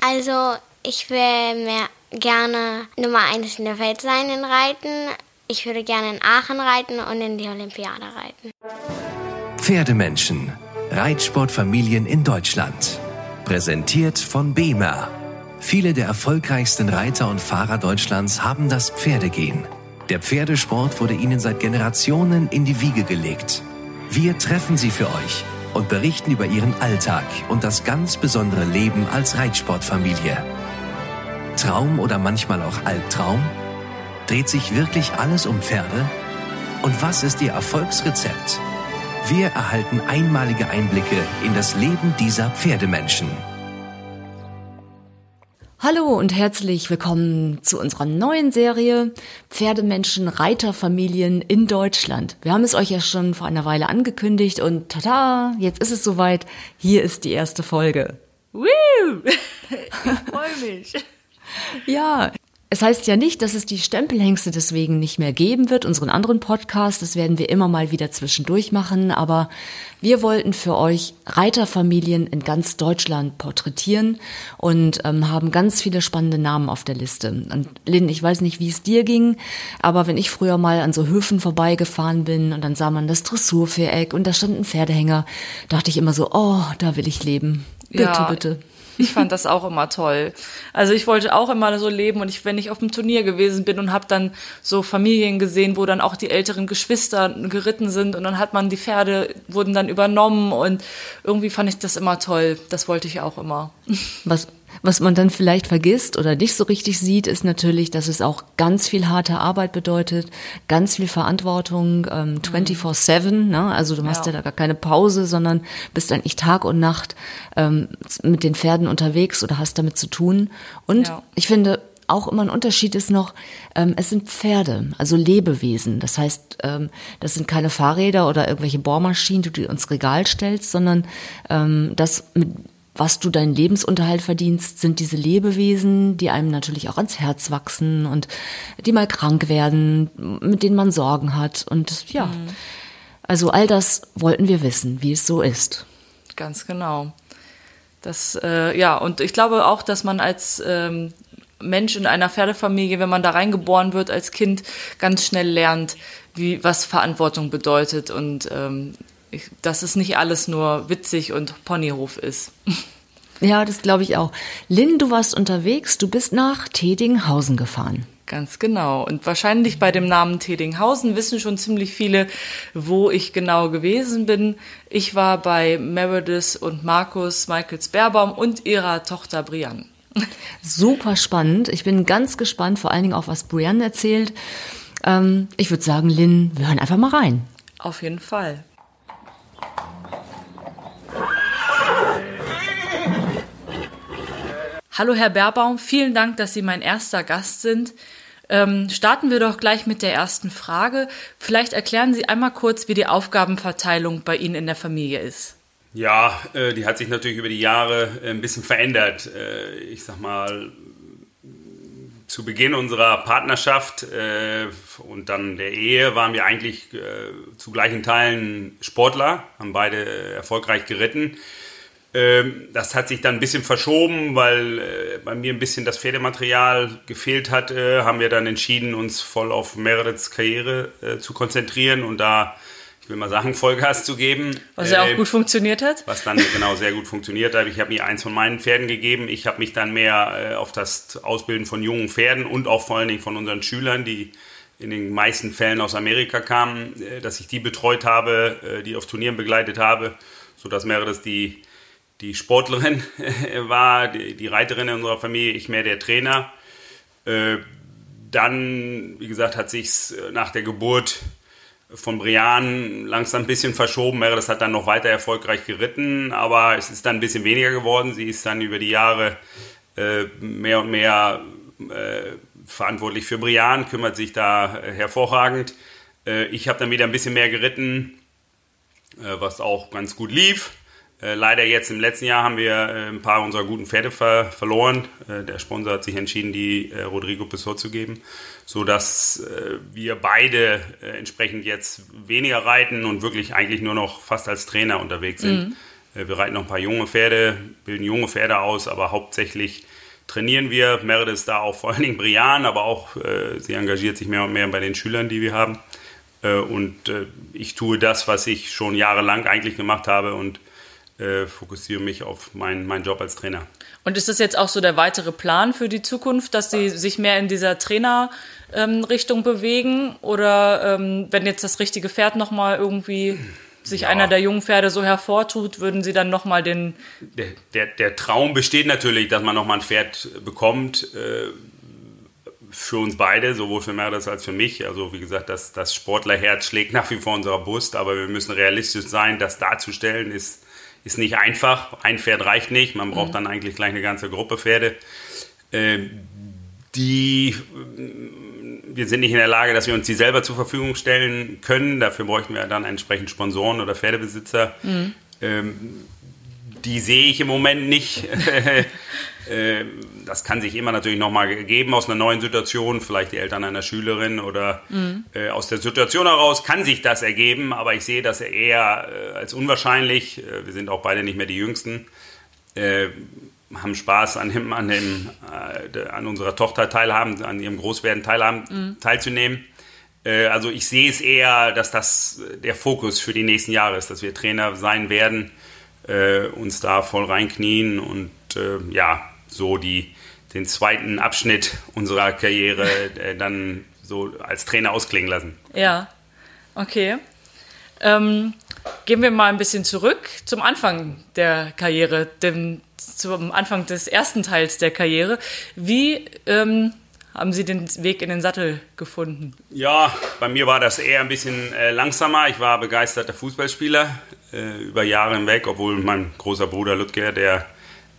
Also, ich will mehr gerne Nummer eins in der Welt sein in Reiten. Ich würde gerne in Aachen reiten und in die Olympiade reiten. Pferdemenschen. Reitsportfamilien in Deutschland. Präsentiert von BEMA. Viele der erfolgreichsten Reiter und Fahrer Deutschlands haben das Pferdegehen. Der Pferdesport wurde ihnen seit Generationen in die Wiege gelegt. Wir treffen sie für euch und berichten über ihren Alltag und das ganz besondere Leben als Reitsportfamilie. Traum oder manchmal auch Albtraum? Dreht sich wirklich alles um Pferde? Und was ist ihr Erfolgsrezept? Wir erhalten einmalige Einblicke in das Leben dieser Pferdemenschen. Hallo und herzlich willkommen zu unserer neuen Serie Pferdemenschen Reiterfamilien in Deutschland. Wir haben es euch ja schon vor einer Weile angekündigt und tada, jetzt ist es soweit. Hier ist die erste Folge. Woo! Ich freue mich. Ja, es heißt ja nicht, dass es die Stempelhengste deswegen nicht mehr geben wird, unseren anderen Podcast. Das werden wir immer mal wieder zwischendurch machen. Aber wir wollten für euch Reiterfamilien in ganz Deutschland porträtieren und ähm, haben ganz viele spannende Namen auf der Liste. Und Lynn, ich weiß nicht, wie es dir ging, aber wenn ich früher mal an so Höfen vorbeigefahren bin und dann sah man das Dressurviereck und da stand ein Pferdehänger, dachte ich immer so, oh, da will ich leben. Bitte, ja. bitte. Ich fand das auch immer toll. Also ich wollte auch immer so leben und ich, wenn ich auf dem Turnier gewesen bin und habe dann so Familien gesehen, wo dann auch die älteren Geschwister geritten sind und dann hat man die Pferde wurden dann übernommen und irgendwie fand ich das immer toll. Das wollte ich auch immer. Was was man dann vielleicht vergisst oder nicht so richtig sieht, ist natürlich, dass es auch ganz viel harte Arbeit bedeutet, ganz viel Verantwortung, ähm, 24-7, ne? also du machst ja. ja. da gar keine Pause, sondern bist eigentlich Tag und Nacht ähm, mit den Pferden unterwegs oder hast damit zu tun. Und ja. ich finde, auch immer ein Unterschied ist noch, ähm, es sind Pferde, also Lebewesen. Das heißt, ähm, das sind keine Fahrräder oder irgendwelche Bohrmaschinen, die du ins Regal stellst, sondern ähm, das mit was du deinen Lebensunterhalt verdienst, sind diese Lebewesen, die einem natürlich auch ans Herz wachsen und die mal krank werden, mit denen man Sorgen hat. Und ja, mhm. also all das wollten wir wissen, wie es so ist. Ganz genau. Das, äh, ja, und ich glaube auch, dass man als ähm, Mensch in einer Pferdefamilie, wenn man da reingeboren wird als Kind, ganz schnell lernt, wie was Verantwortung bedeutet und ähm, ich, dass es nicht alles nur witzig und Ponyhof ist. Ja, das glaube ich auch. Lynn, du warst unterwegs, du bist nach Tedinghausen gefahren. Ganz genau. Und wahrscheinlich bei dem Namen Tedinghausen wissen schon ziemlich viele, wo ich genau gewesen bin. Ich war bei Meredith und Markus Michaels Bärbaum und ihrer Tochter Brianne. Super spannend. Ich bin ganz gespannt, vor allen Dingen auch, was Brianne erzählt. Ähm, ich würde sagen, Lynn, wir hören einfach mal rein. Auf jeden Fall. Hallo Herr Berbaum, vielen Dank, dass Sie mein erster Gast sind. Ähm, starten wir doch gleich mit der ersten Frage. Vielleicht erklären Sie einmal kurz, wie die Aufgabenverteilung bei Ihnen in der Familie ist. Ja, äh, die hat sich natürlich über die Jahre äh, ein bisschen verändert. Äh, ich sag mal, zu Beginn unserer Partnerschaft äh, und dann der Ehe waren wir eigentlich äh, zu gleichen Teilen Sportler, haben beide erfolgreich geritten. Ähm, das hat sich dann ein bisschen verschoben, weil äh, bei mir ein bisschen das Pferdematerial gefehlt hat. Äh, haben wir dann entschieden, uns voll auf Merits Karriere äh, zu konzentrieren und da, ich will mal sagen, Vollgas zu geben. Was ja auch gut funktioniert hat. Was dann genau sehr gut funktioniert hat. Ich habe mir eins von meinen Pferden gegeben. Ich habe mich dann mehr auf das Ausbilden von jungen Pferden und auch vor allen Dingen von unseren Schülern, die in den meisten Fällen aus Amerika kamen, dass ich die betreut habe, die auf Turnieren begleitet habe, sodass Meredith die die Sportlerin war, die, die, Reiterin in unserer Familie, ich mehr der Trainer. Äh, dann, wie gesagt, hat sich äh, nach der Geburt von Brian langsam ein bisschen verschoben. Das hat dann noch weiter erfolgreich geritten, aber es ist dann ein bisschen weniger geworden. Sie ist dann über die Jahre äh, mehr und mehr äh, verantwortlich für Brian, kümmert sich da äh, hervorragend. Äh, ich habe dann wieder ein bisschen mehr geritten, was auch ganz gut lief. Äh, leider jetzt im letzten Jahr haben wir äh, ein paar unserer guten Pferde ver verloren. Äh, der Sponsor hat sich entschieden, die äh, Rodrigo Pissot zu geben, sodass äh, wir beide äh, entsprechend jetzt weniger reiten und wirklich eigentlich nur noch fast als Trainer unterwegs sind. Mhm. Wir reiten noch ein paar junge Pferde, bilden junge Pferde aus, aber hauptsächlich trainieren wir. Meredith ist da auch vor allen Dingen Brian, aber auch sie engagiert sich mehr und mehr bei den Schülern, die wir haben. Und ich tue das, was ich schon jahrelang eigentlich gemacht habe und äh, fokussiere mich auf meinen mein Job als Trainer. Und ist das jetzt auch so der weitere Plan für die Zukunft, dass Sie sich mehr in dieser Trainerrichtung ähm, bewegen? Oder ähm, wenn jetzt das richtige Pferd nochmal irgendwie sich ja. einer der jungen Pferde so hervortut, würden Sie dann nochmal den... Der, der, der, Traum besteht natürlich, dass man nochmal ein Pferd bekommt. Äh, für uns beide, sowohl für Merdes als für mich. Also wie gesagt, das, das Sportlerherz schlägt nach wie vor unserer Brust, aber wir müssen realistisch sein, das darzustellen ist, ist nicht einfach. Ein Pferd reicht nicht, man braucht mhm. dann eigentlich gleich eine ganze Gruppe Pferde. Äh, die, wir sind nicht in der Lage, dass wir uns die selber zur Verfügung stellen können. Dafür bräuchten wir dann entsprechend Sponsoren oder Pferdebesitzer. Mhm. Ähm, die sehe ich im Moment nicht. Äh, das kann sich immer natürlich nochmal geben aus einer neuen Situation, vielleicht die Eltern einer Schülerin oder mhm. äh, aus der Situation heraus kann sich das ergeben, aber ich sehe das eher äh, als unwahrscheinlich. Wir sind auch beide nicht mehr die Jüngsten, haben Spaß an, dem, an, dem, an unserer Tochter teilhaben, an ihrem Großwerden teilhaben, mhm. teilzunehmen. also ich sehe es eher, dass das der Fokus für die nächsten Jahre ist, dass wir Trainer sein werden, uns da voll reinknien und ja, so die, den zweiten Abschnitt unserer Karriere äh, dann so als Trainer ausklingen lassen. Ja, okay. Ähm, gehen wir mal ein bisschen zurück zum Anfang der Karriere, dem, zum Anfang des ersten Teils der Karriere. Wie ähm, haben Sie den Weg in den Sattel gefunden? Ja, bei mir war das eher ein bisschen äh, langsamer. Ich war begeisterter Fußballspieler äh, über Jahre hinweg, obwohl mein großer Bruder Ludger, der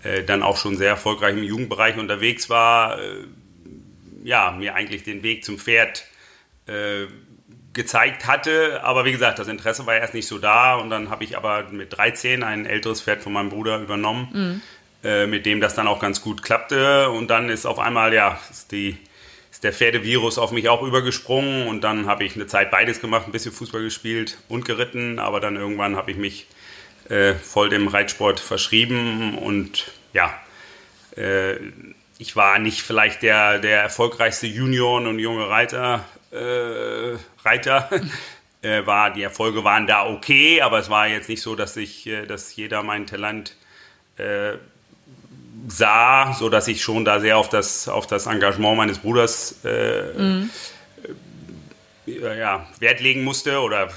äh, dann auch schon sehr erfolgreich im Jugendbereich unterwegs war, äh, ja, mir eigentlich den Weg zum Pferd äh, gezeigt hatte. Aber wie gesagt, das Interesse war erst nicht so da. Und dann habe ich aber mit 13 ein älteres Pferd von meinem Bruder übernommen, mhm. äh, mit dem das dann auch ganz gut klappte. Und dann ist auf einmal, ja, die, ist der Pferdevirus auf mich auch übergesprungen. Und dann habe ich eine Zeit beides gemacht, ein bisschen Fußball gespielt und geritten. Aber dann irgendwann habe ich mich äh, voll dem Reitsport verschrieben und ja, äh, ich war nicht vielleicht der, der erfolgreichste Junior und junge Reiter, äh, Reiter. Äh, war, die Erfolge waren da okay, aber es war jetzt nicht so, dass ich, äh, dass jeder mein Talent äh, sah, so dass ich schon da sehr auf das, auf das Engagement meines Bruders mhm. ja, Wert legen musste oder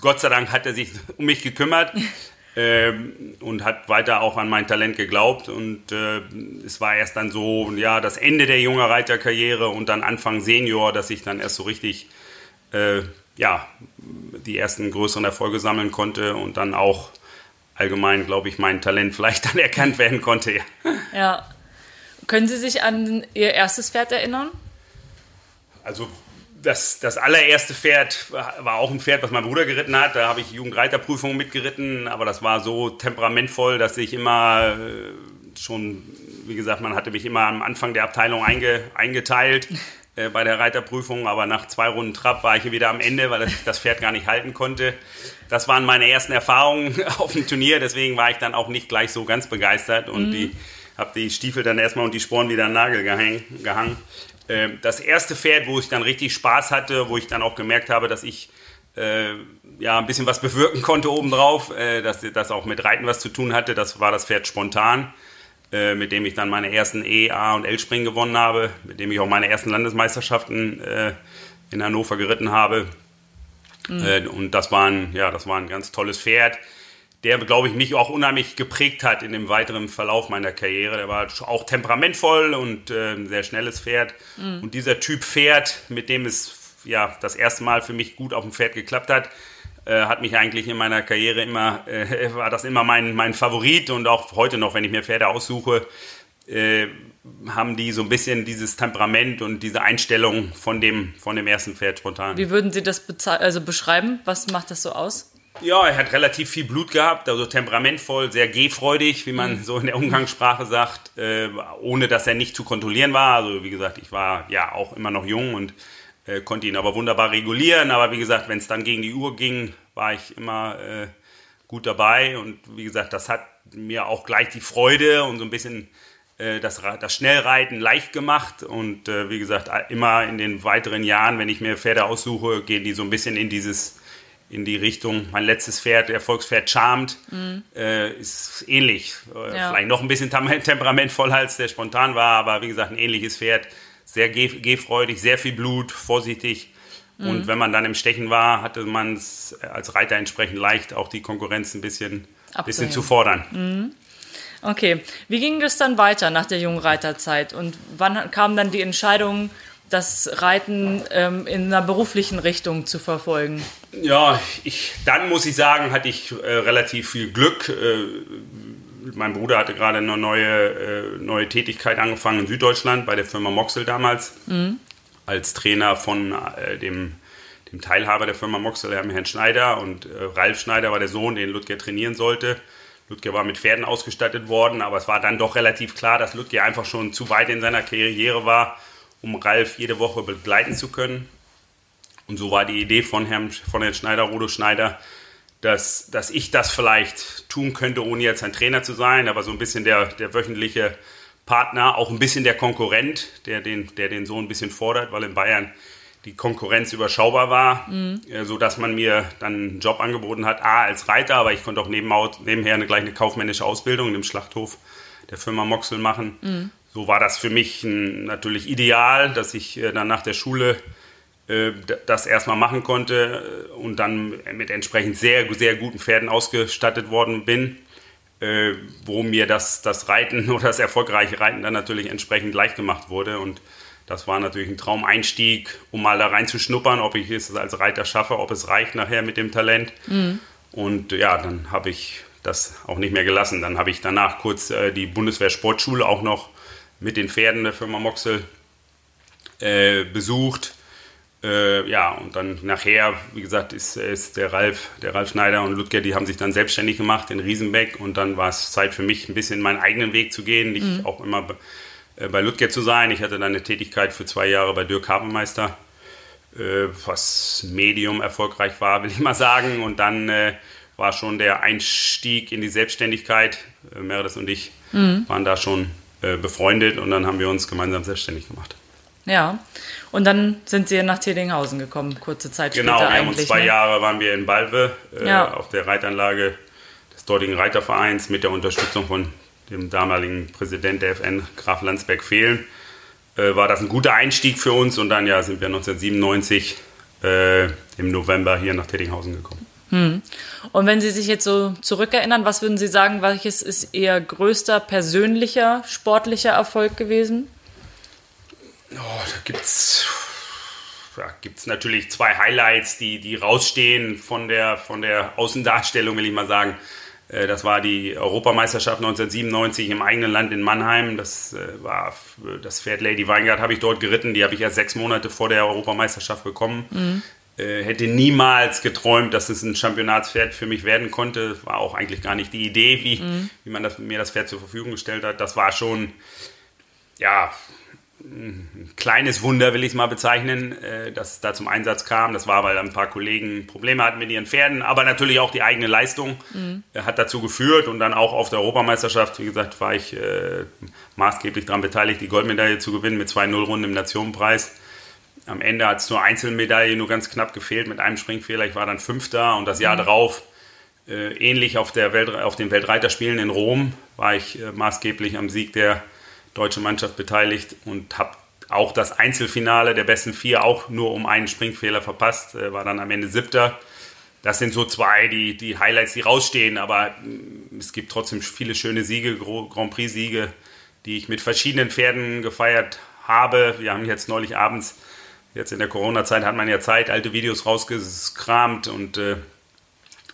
Gott sei Dank hat er sich um mich gekümmert ähm, und hat weiter auch an mein Talent geglaubt. Und äh, es war erst dann so, ja, das Ende der jungen Reiterkarriere und dann Anfang Senior, dass ich dann erst so richtig, äh, ja, die ersten größeren Erfolge sammeln konnte und dann auch allgemein, glaube ich, mein Talent vielleicht dann erkannt werden konnte. Ja. ja. Können Sie sich an Ihr erstes Pferd erinnern? Also das, das allererste Pferd war auch ein Pferd, was mein Bruder geritten hat. Da habe ich Jugendreiterprüfungen mitgeritten, aber das war so temperamentvoll, dass ich immer äh, schon, wie gesagt, man hatte mich immer am Anfang der Abteilung einge, eingeteilt äh, bei der Reiterprüfung, aber nach zwei Runden Trab war ich wieder am Ende, weil ich das Pferd gar nicht halten konnte. Das waren meine ersten Erfahrungen auf dem Turnier, deswegen war ich dann auch nicht gleich so ganz begeistert und mhm. die habe die Stiefel dann erstmal und die Sporen wieder an den Nagel gehangen. Ähm, das erste Pferd, wo ich dann richtig Spaß hatte, wo ich dann auch gemerkt habe, dass ich äh, ja ein bisschen was bewirken konnte obendrauf, äh, dass das auch mit Reiten was zu tun hatte, das war das Pferd Spontan, äh, mit dem ich dann meine ersten E, A und L-Springen gewonnen habe, mit dem ich auch meine ersten Landesmeisterschaften äh, in Hannover geritten habe. Mhm. Äh, und das war, ein, ja, das war ein ganz tolles Pferd der, glaube ich, mich auch unheimlich geprägt hat in dem weiteren Verlauf meiner Karriere. Der war auch temperamentvoll und äh, ein sehr schnelles Pferd. Mhm. Und dieser Typ Pferd, mit dem es ja das erste Mal für mich gut auf dem Pferd geklappt hat, äh, hat mich eigentlich in meiner Karriere immer, äh, war das immer mein, mein Favorit und auch heute noch, wenn ich mir Pferde aussuche, äh, haben die so ein bisschen dieses Temperament und diese Einstellung von dem, von dem ersten Pferd spontan. Wie würden Sie das also beschreiben? Was macht das so aus? Ja, er hat relativ viel Blut gehabt, also temperamentvoll, sehr gehfreudig, wie man mhm. so in der Umgangssprache sagt, äh, ohne dass er nicht zu kontrollieren war. Also wie gesagt, ich war ja auch immer noch jung und äh, konnte ihn aber wunderbar regulieren. Aber wie gesagt, wenn es dann gegen die Uhr ging, war ich immer äh, gut dabei. Und wie gesagt, das hat mir auch gleich die Freude und so ein bisschen äh, das, das Schnellreiten leicht gemacht. Und äh, wie gesagt, immer in den weiteren Jahren, wenn ich mir Pferde aussuche, gehen die so ein bisschen in dieses in die Richtung, mein letztes Pferd, Erfolgspferd Charmed, mhm. äh, ist ähnlich. Äh, ja. Vielleicht noch ein bisschen temperamentvoller, als der spontan war, aber wie gesagt, ein ähnliches Pferd. Sehr gehfreudig, sehr viel Blut, vorsichtig. Mhm. Und wenn man dann im Stechen war, hatte man es als Reiter entsprechend leicht, auch die Konkurrenz ein bisschen, bisschen zu fordern. Mhm. Okay, wie ging das dann weiter nach der Jungreiterzeit? Und wann kam dann die Entscheidung, das Reiten ähm, in einer beruflichen Richtung zu verfolgen? Ja, ich, dann muss ich sagen, hatte ich äh, relativ viel Glück. Äh, mein Bruder hatte gerade eine neue, äh, neue Tätigkeit angefangen in Süddeutschland bei der Firma Moxel damals. Mhm. Als Trainer von äh, dem, dem Teilhaber der Firma Moxel, Herrn Schneider. Und äh, Ralf Schneider war der Sohn, den Ludger trainieren sollte. Ludger war mit Pferden ausgestattet worden, aber es war dann doch relativ klar, dass Ludger einfach schon zu weit in seiner Karriere war um Ralf jede Woche begleiten zu können. Und so war die Idee von Herrn, von Herrn Schneider, Rodo Schneider, dass, dass ich das vielleicht tun könnte, ohne jetzt ein Trainer zu sein, aber so ein bisschen der, der wöchentliche Partner, auch ein bisschen der Konkurrent, der den, der den Sohn ein bisschen fordert, weil in Bayern die Konkurrenz überschaubar war, mhm. Äh, sodass man mir dann einen Job angeboten hat, A, als Reiter, aber ich konnte auch nebenher eine, gleich eine kaufmännische Ausbildung in dem Schlachthof der Firma Moxel machen. Mhm so war das für mich natürlich ideal, dass ich äh, dann nach der Schule äh, das erstmal machen konnte und dann mit entsprechend sehr, sehr guten Pferden ausgestattet worden bin, wo mir das, das Reiten oder das erfolgreiche Reiten dann natürlich entsprechend leicht gemacht wurde. Und das war natürlich ein Traumeinstieg, um mal da reinzuschnuppern, ob ich es als Reiter schaffe, ob es reicht nachher mit dem Talent. Mhm. Und ja, dann habe ich das auch nicht mehr gelassen. Dann habe ich danach kurz die Bundeswehr Sportschule auch noch mit den Pferden der Firma Moxel äh, besucht. Äh, ja, und dann nachher, wie gesagt, ist, ist der Ralf, der Ralf Schneider und Ludger, die haben sich dann selbstständig gemacht in Riesenbeck und dann war es Zeit für mich, ein bisschen meinen eigenen Weg zu gehen, nicht mhm. auch immer äh, bei Ludger zu sein. Ich hatte dann eine Tätigkeit für zwei Jahre bei Dirk Habenmeister, äh, was medium erfolgreich war, will ich mal sagen. Und dann äh, war schon der Einstieg in die Selbstständigkeit. Äh, Meredith und ich mhm. waren da schon äh, befreundet und dann haben wir uns gemeinsam selbstständig gemacht. Ja, und dann sind Sie nach Tedinghausen gekommen, kurze Zeit genau, später. Genau, zwei ne? Jahre waren wir in Balve äh, ja. auf der Reitanlage des dortigen Reitervereins mit der Unterstützung von dem damaligen Präsident der FN, Graf Landsberg-Fehlen. Äh, war das ein guter Einstieg für uns und dann ja, sind wir 1997 äh, im November hier nach Tedinghausen gekommen. Hm. Und wenn Sie sich jetzt so zurückerinnern, was würden Sie sagen, welches ist Ihr größter persönlicher sportlicher Erfolg gewesen? Oh, da gibt es ja, gibt's natürlich zwei Highlights, die, die rausstehen von der, von der Außendarstellung, will ich mal sagen. Äh, das war die Europameisterschaft 1997 im eigenen Land in Mannheim. Das äh, war das Pferd Lady Weingart habe ich dort geritten. Die habe ich erst sechs Monate vor der Europameisterschaft bekommen. Mhm. Äh, hätte niemals geträumt, dass es ein Championatspferd für mich werden konnte. War auch eigentlich gar nicht die Idee, wie, mhm. wie man das, mir das Pferd zur Verfügung gestellt hat. Das war schon, ja, ein kleines Wunder, will ich es mal bezeichnen, äh, dass es da zum Einsatz kam. Das war, weil ein paar Kollegen Probleme hatten mit ihren Pferden, aber natürlich auch die eigene Leistung mhm. hat dazu geführt. Und dann auch auf der Europameisterschaft, wie gesagt, war ich äh, maßgeblich daran beteiligt, die Goldmedaille zu gewinnen mit zwei Nullrunden im Nationenpreis. Am Ende hat es zur Einzelmedaille nur ganz knapp gefehlt mit einem Springfehler. Ich war dann Fünfter und das Jahr mhm. darauf, äh, ähnlich auf, der Welt, auf den Weltreiterspielen in Rom, war ich äh, maßgeblich am Sieg der deutschen Mannschaft beteiligt und habe auch das Einzelfinale der besten vier auch nur um einen Springfehler verpasst, äh, war dann am Ende Siebter. Das sind so zwei, die, die Highlights, die rausstehen, aber mm, es gibt trotzdem viele schöne Siege, Grand Prix-Siege, die ich mit verschiedenen Pferden gefeiert habe. Wir haben jetzt neulich abends Jetzt in der Corona-Zeit hat man ja Zeit, alte Videos rausgekramt und äh,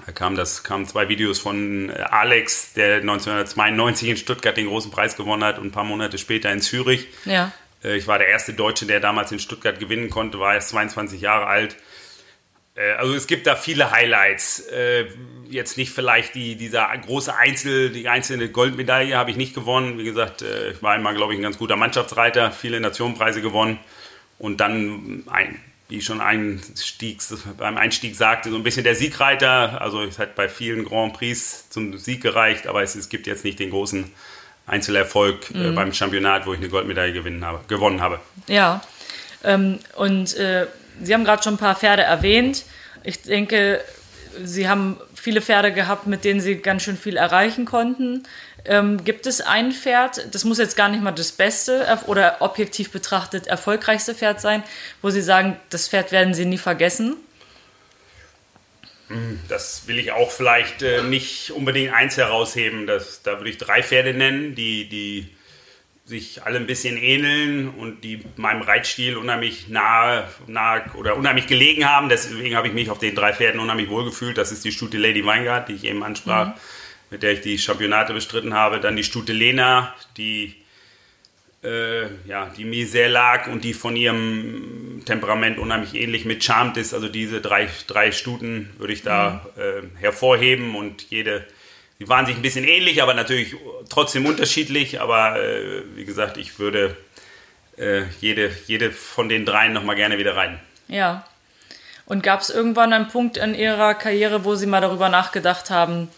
da kamen das, kamen zwei Videos von äh, Alex, der 1992 in Stuttgart den großen Preis gewonnen hat und ein paar Monate später in Zürich. Ja. Äh, ich war der erste Deutsche, der damals in Stuttgart gewinnen konnte, war erst 22 Jahre alt. Äh, also es gibt da viele Highlights. Jetzt nicht vielleicht die, dieser große Einzel, die einzelne Goldmedaille habe ich nicht gewonnen. Wie gesagt, ich war einmal, glaube ich, ein ganz guter Mannschaftsreiter, viele Nationenpreise gewonnen und dann ein wie ich schon Einstiegs, beim Einstieg sagte, so ein bisschen der Siegreiter. Also es hat bei vielen Grand Prix zum Sieg gereicht, aber es, es gibt jetzt nicht den großen Einzelerfolg äh, mhm. äh, beim Championat, wo ich eine Goldmedaille gewinnen habe, gewonnen habe. Ja, ähm, und äh, Sie haben gerade schon ein paar Pferde erwähnt. Ich denke, Sie haben viele Pferde gehabt, mit denen Sie ganz schön viel erreichen konnten. Ähm, gibt es ein Pferd, das muss jetzt gar nicht mal das beste oder objektiv betrachtet erfolgreichste Pferd sein, wo Sie sagen, das Pferd werden Sie nie vergessen? Hm, das will ich auch vielleicht äh, nicht unbedingt eins herausheben. Das, da würde ich drei Pferde nennen, die, die sich alle ein bisschen ähneln und die meinem Reitstil unheimlich nahe, nahe oder unheimlich gelegen haben. Deswegen habe ich mich auf den drei Pferden unheimlich wohlgefühlt. Das ist die Stute Lady Weingart, die ich eben ansprach. Mhm mit der ich die Championate bestritten habe. Dann die Stute Lena, die, äh, ja, die mir sehr lag und die von ihrem Temperament unheimlich ähnlich mit Charmed ist. Also diese drei, drei Stuten würde ich da mhm. äh, hervorheben und jede, sie waren sich ein bisschen ähnlich, aber natürlich trotzdem unterschiedlich. Aber äh, wie gesagt, ich würde äh, jede, jede von den dreien nochmal gerne wieder reiten. Ja. Und gab es irgendwann einen Punkt in Ihrer Karriere, wo Sie mal darüber nachgedacht haben,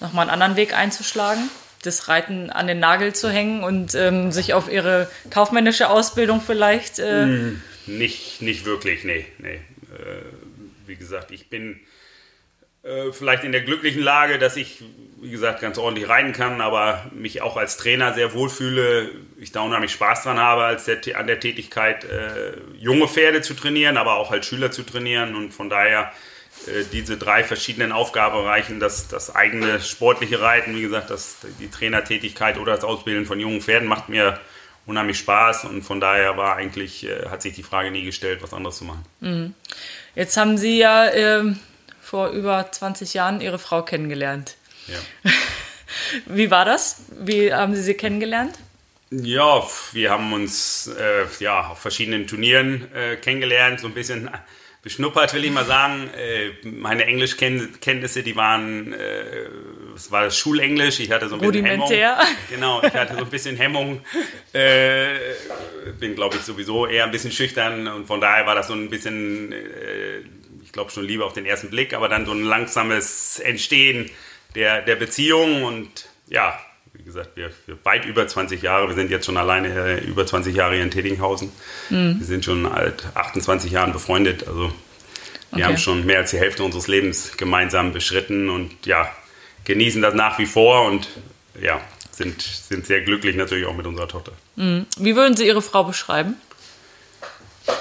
nochmal einen anderen Weg einzuschlagen, das Reiten an den Nagel zu hängen und ähm, sich auf ihre kaufmännische Ausbildung vielleicht. Äh mm, nicht, nicht wirklich, nee. nee. Äh, wie gesagt, ich bin äh, vielleicht in der glücklichen Lage, dass ich, wie gesagt, ganz ordentlich reiten kann, aber mich auch als Trainer sehr wohlfühle. Ich da unheimlich Spaß dran habe, als der, an der Tätigkeit, äh, junge Pferde zu trainieren, aber auch als Schüler zu trainieren und von daher diese drei verschiedenen Aufgabenbereichen, das, das eigene sportliche Reiten, wie gesagt, das, die Trainertätigkeit oder das Ausbilden von jungen Pferden macht mir unheimlich Spaß und von daher war eigentlich, äh, hat sich die Frage nie gestellt, was anderes zu machen. Mhm. Jetzt haben Sie ja äh, vor über 20 Jahren Ihre Frau kennengelernt. Ja. Wie war das? Wie haben Sie sie kennengelernt? Ja, wir haben uns äh, ja, auf verschiedenen Turnieren äh, kennengelernt, so ein bisschen beschnuppert, will ich mal sagen. Äh, meine Englischkenntnisse, die waren, äh, es war Schulenglisch. Ich hatte so ein bisschen Hemmung. Genau, ich hatte so ein bisschen Hemmung. Äh, bin, glaube ich, sowieso eher ein bisschen schüchtern und von daher war das so ein bisschen, ich glaube schon lieber auf den ersten Blick, aber dann so ein langsames Entstehen der, der Beziehung und ja, gesagt, wir, wir, weit über 20 Jahre, wir sind jetzt schon alleine äh, über 20 Jahre hier in Tettinghausen. Mhm. Wir sind schon seit 28 Jahren befreundet. Also wir okay. haben schon mehr als die Hälfte unseres Lebens gemeinsam beschritten und ja, genießen das nach wie vor und ja, sind, sind sehr glücklich natürlich auch mit unserer Tochter. Mhm. Wie würden Sie Ihre Frau beschreiben?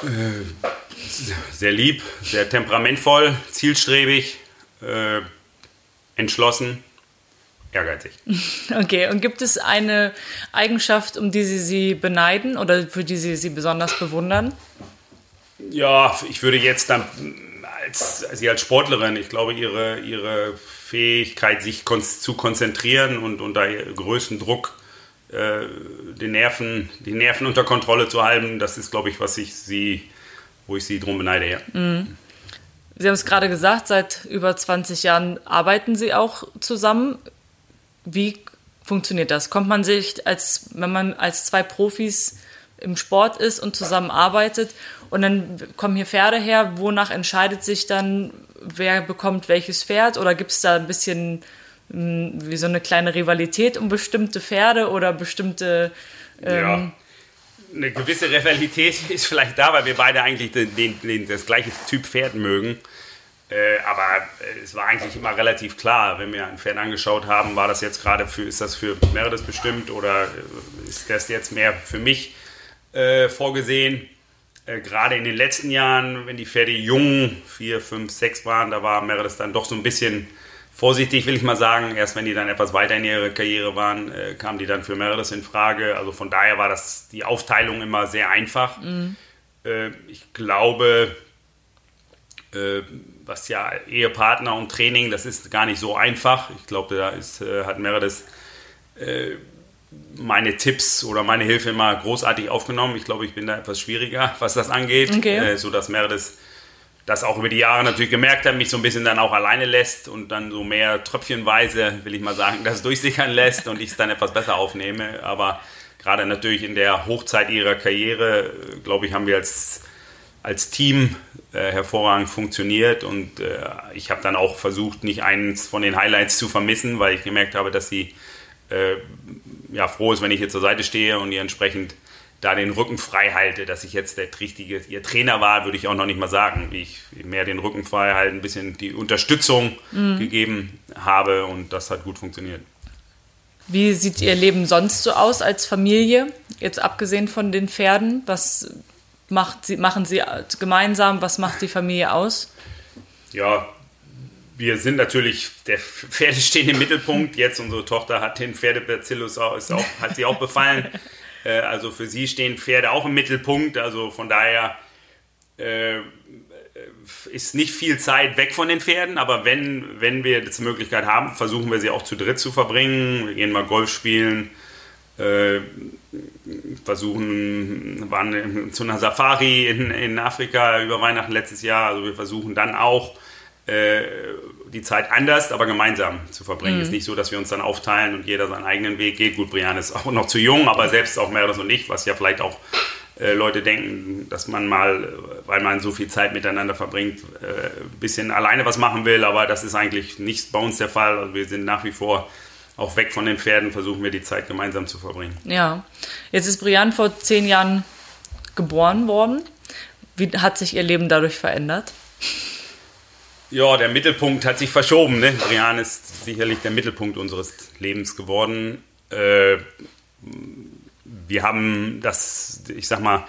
Äh, sehr lieb, sehr temperamentvoll, zielstrebig, äh, entschlossen ehrgeizig. Okay, und gibt es eine Eigenschaft, um die Sie sie beneiden oder für die Sie sie besonders bewundern? Ja, ich würde jetzt dann als, Sie als Sportlerin, ich glaube, Ihre, Ihre Fähigkeit, sich kon zu konzentrieren und unter größten Druck äh, die, Nerven, die Nerven unter Kontrolle zu halten, das ist, glaube ich, was ich Sie, wo ich Sie drum beneide. Ja. Mhm. Sie haben es gerade gesagt, seit über 20 Jahren arbeiten Sie auch zusammen. Wie funktioniert das? Kommt man sich, als, wenn man als zwei Profis im Sport ist und zusammenarbeitet und dann kommen hier Pferde her, wonach entscheidet sich dann, wer bekommt welches Pferd oder gibt es da ein bisschen hm, wie so eine kleine Rivalität um bestimmte Pferde oder bestimmte... Ähm ja, eine gewisse Rivalität ist vielleicht da, weil wir beide eigentlich den, den, den, das gleiche Typ Pferd mögen. Äh, aber äh, es war eigentlich immer relativ klar, wenn wir ein Pferd angeschaut haben, war das jetzt gerade für, ist das für Meredith bestimmt oder äh, ist das jetzt mehr für mich äh, vorgesehen? Äh, gerade in den letzten Jahren, wenn die Pferde jung, vier, fünf, sechs waren, da war Meredith dann doch so ein bisschen vorsichtig, will ich mal sagen. Erst wenn die dann etwas weiter in ihrer Karriere waren, äh, kamen die dann für Meredith in Frage. Also von daher war das die Aufteilung immer sehr einfach. Mhm. ich glaube, was ja Ehepartner und Training, das ist gar nicht so einfach. Ich glaube, da ist, äh, hat Meredith äh, meine Tipps oder meine Hilfe immer großartig aufgenommen. Ich glaube, ich bin da etwas schwieriger, was das angeht, okay. äh, sodass Meredith das auch über die Jahre natürlich gemerkt hat, mich so ein bisschen dann auch alleine lässt und dann so mehr tröpfchenweise, will ich mal sagen, das durchsickern lässt und ich es dann etwas besser aufnehme. Aber gerade natürlich in der Hochzeit ihrer Karriere, äh, glaube ich, haben wir als als Team äh, hervorragend funktioniert und äh, ich habe dann auch versucht, nicht eins von den Highlights zu vermissen, weil ich gemerkt habe, dass sie äh, ja, froh ist, wenn ich hier zur Seite stehe und ihr entsprechend da den Rücken frei halte, dass ich jetzt der richtige, ihr Trainer war, würde ich auch noch nicht mal sagen, wie ich mehr den Rücken frei halte, ein bisschen die Unterstützung mhm. gegeben habe und das hat gut funktioniert. Wie sieht Ihr Leben sonst so aus als Familie? Jetzt abgesehen von den Pferden, was macht Sie, machen Sie gemeinsam? Was macht die Familie aus? Ja, wir sind natürlich, der Pferde stehen im Mittelpunkt. Jetzt unsere Tochter hat den Pferdebacillus auch, ist auch, hat sie auch befallen. Äh, also für sie stehen Pferde auch im Mittelpunkt. Also von daher äh, ist nicht viel Zeit weg von den Pferden, aber wenn, wenn wir die Möglichkeit haben, versuchen wir sie auch zu dritt zu verbringen. Wir gehen mal Golf spielen, versuchen, waren zu einer Safari in, in Afrika über Weihnachten letztes Jahr. Also wir versuchen dann auch äh, die Zeit anders, aber gemeinsam zu verbringen. Mhm. Ist nicht so, dass wir uns dann aufteilen und jeder seinen eigenen Weg geht. Gut, Brian ist auch noch zu jung, aber selbst auch Meredith und ich, was ja vielleicht auch äh, Leute denken, dass man mal, weil man so viel Zeit miteinander verbringt, äh, ein bisschen alleine was machen will, aber das ist eigentlich nicht bei uns der Fall. Also wir sind nach wie vor auch weg von den Pferden, versuchen wir die Zeit gemeinsam zu verbringen. Ja, jetzt ist Brian vor zehn Jahren geboren worden. Wie hat sich ihr Leben dadurch verändert? Ja, der Mittelpunkt hat sich verschoben. Ne? Brian ist sicherlich der Mittelpunkt unseres Lebens geworden. Äh, wir haben das, ich sag mal,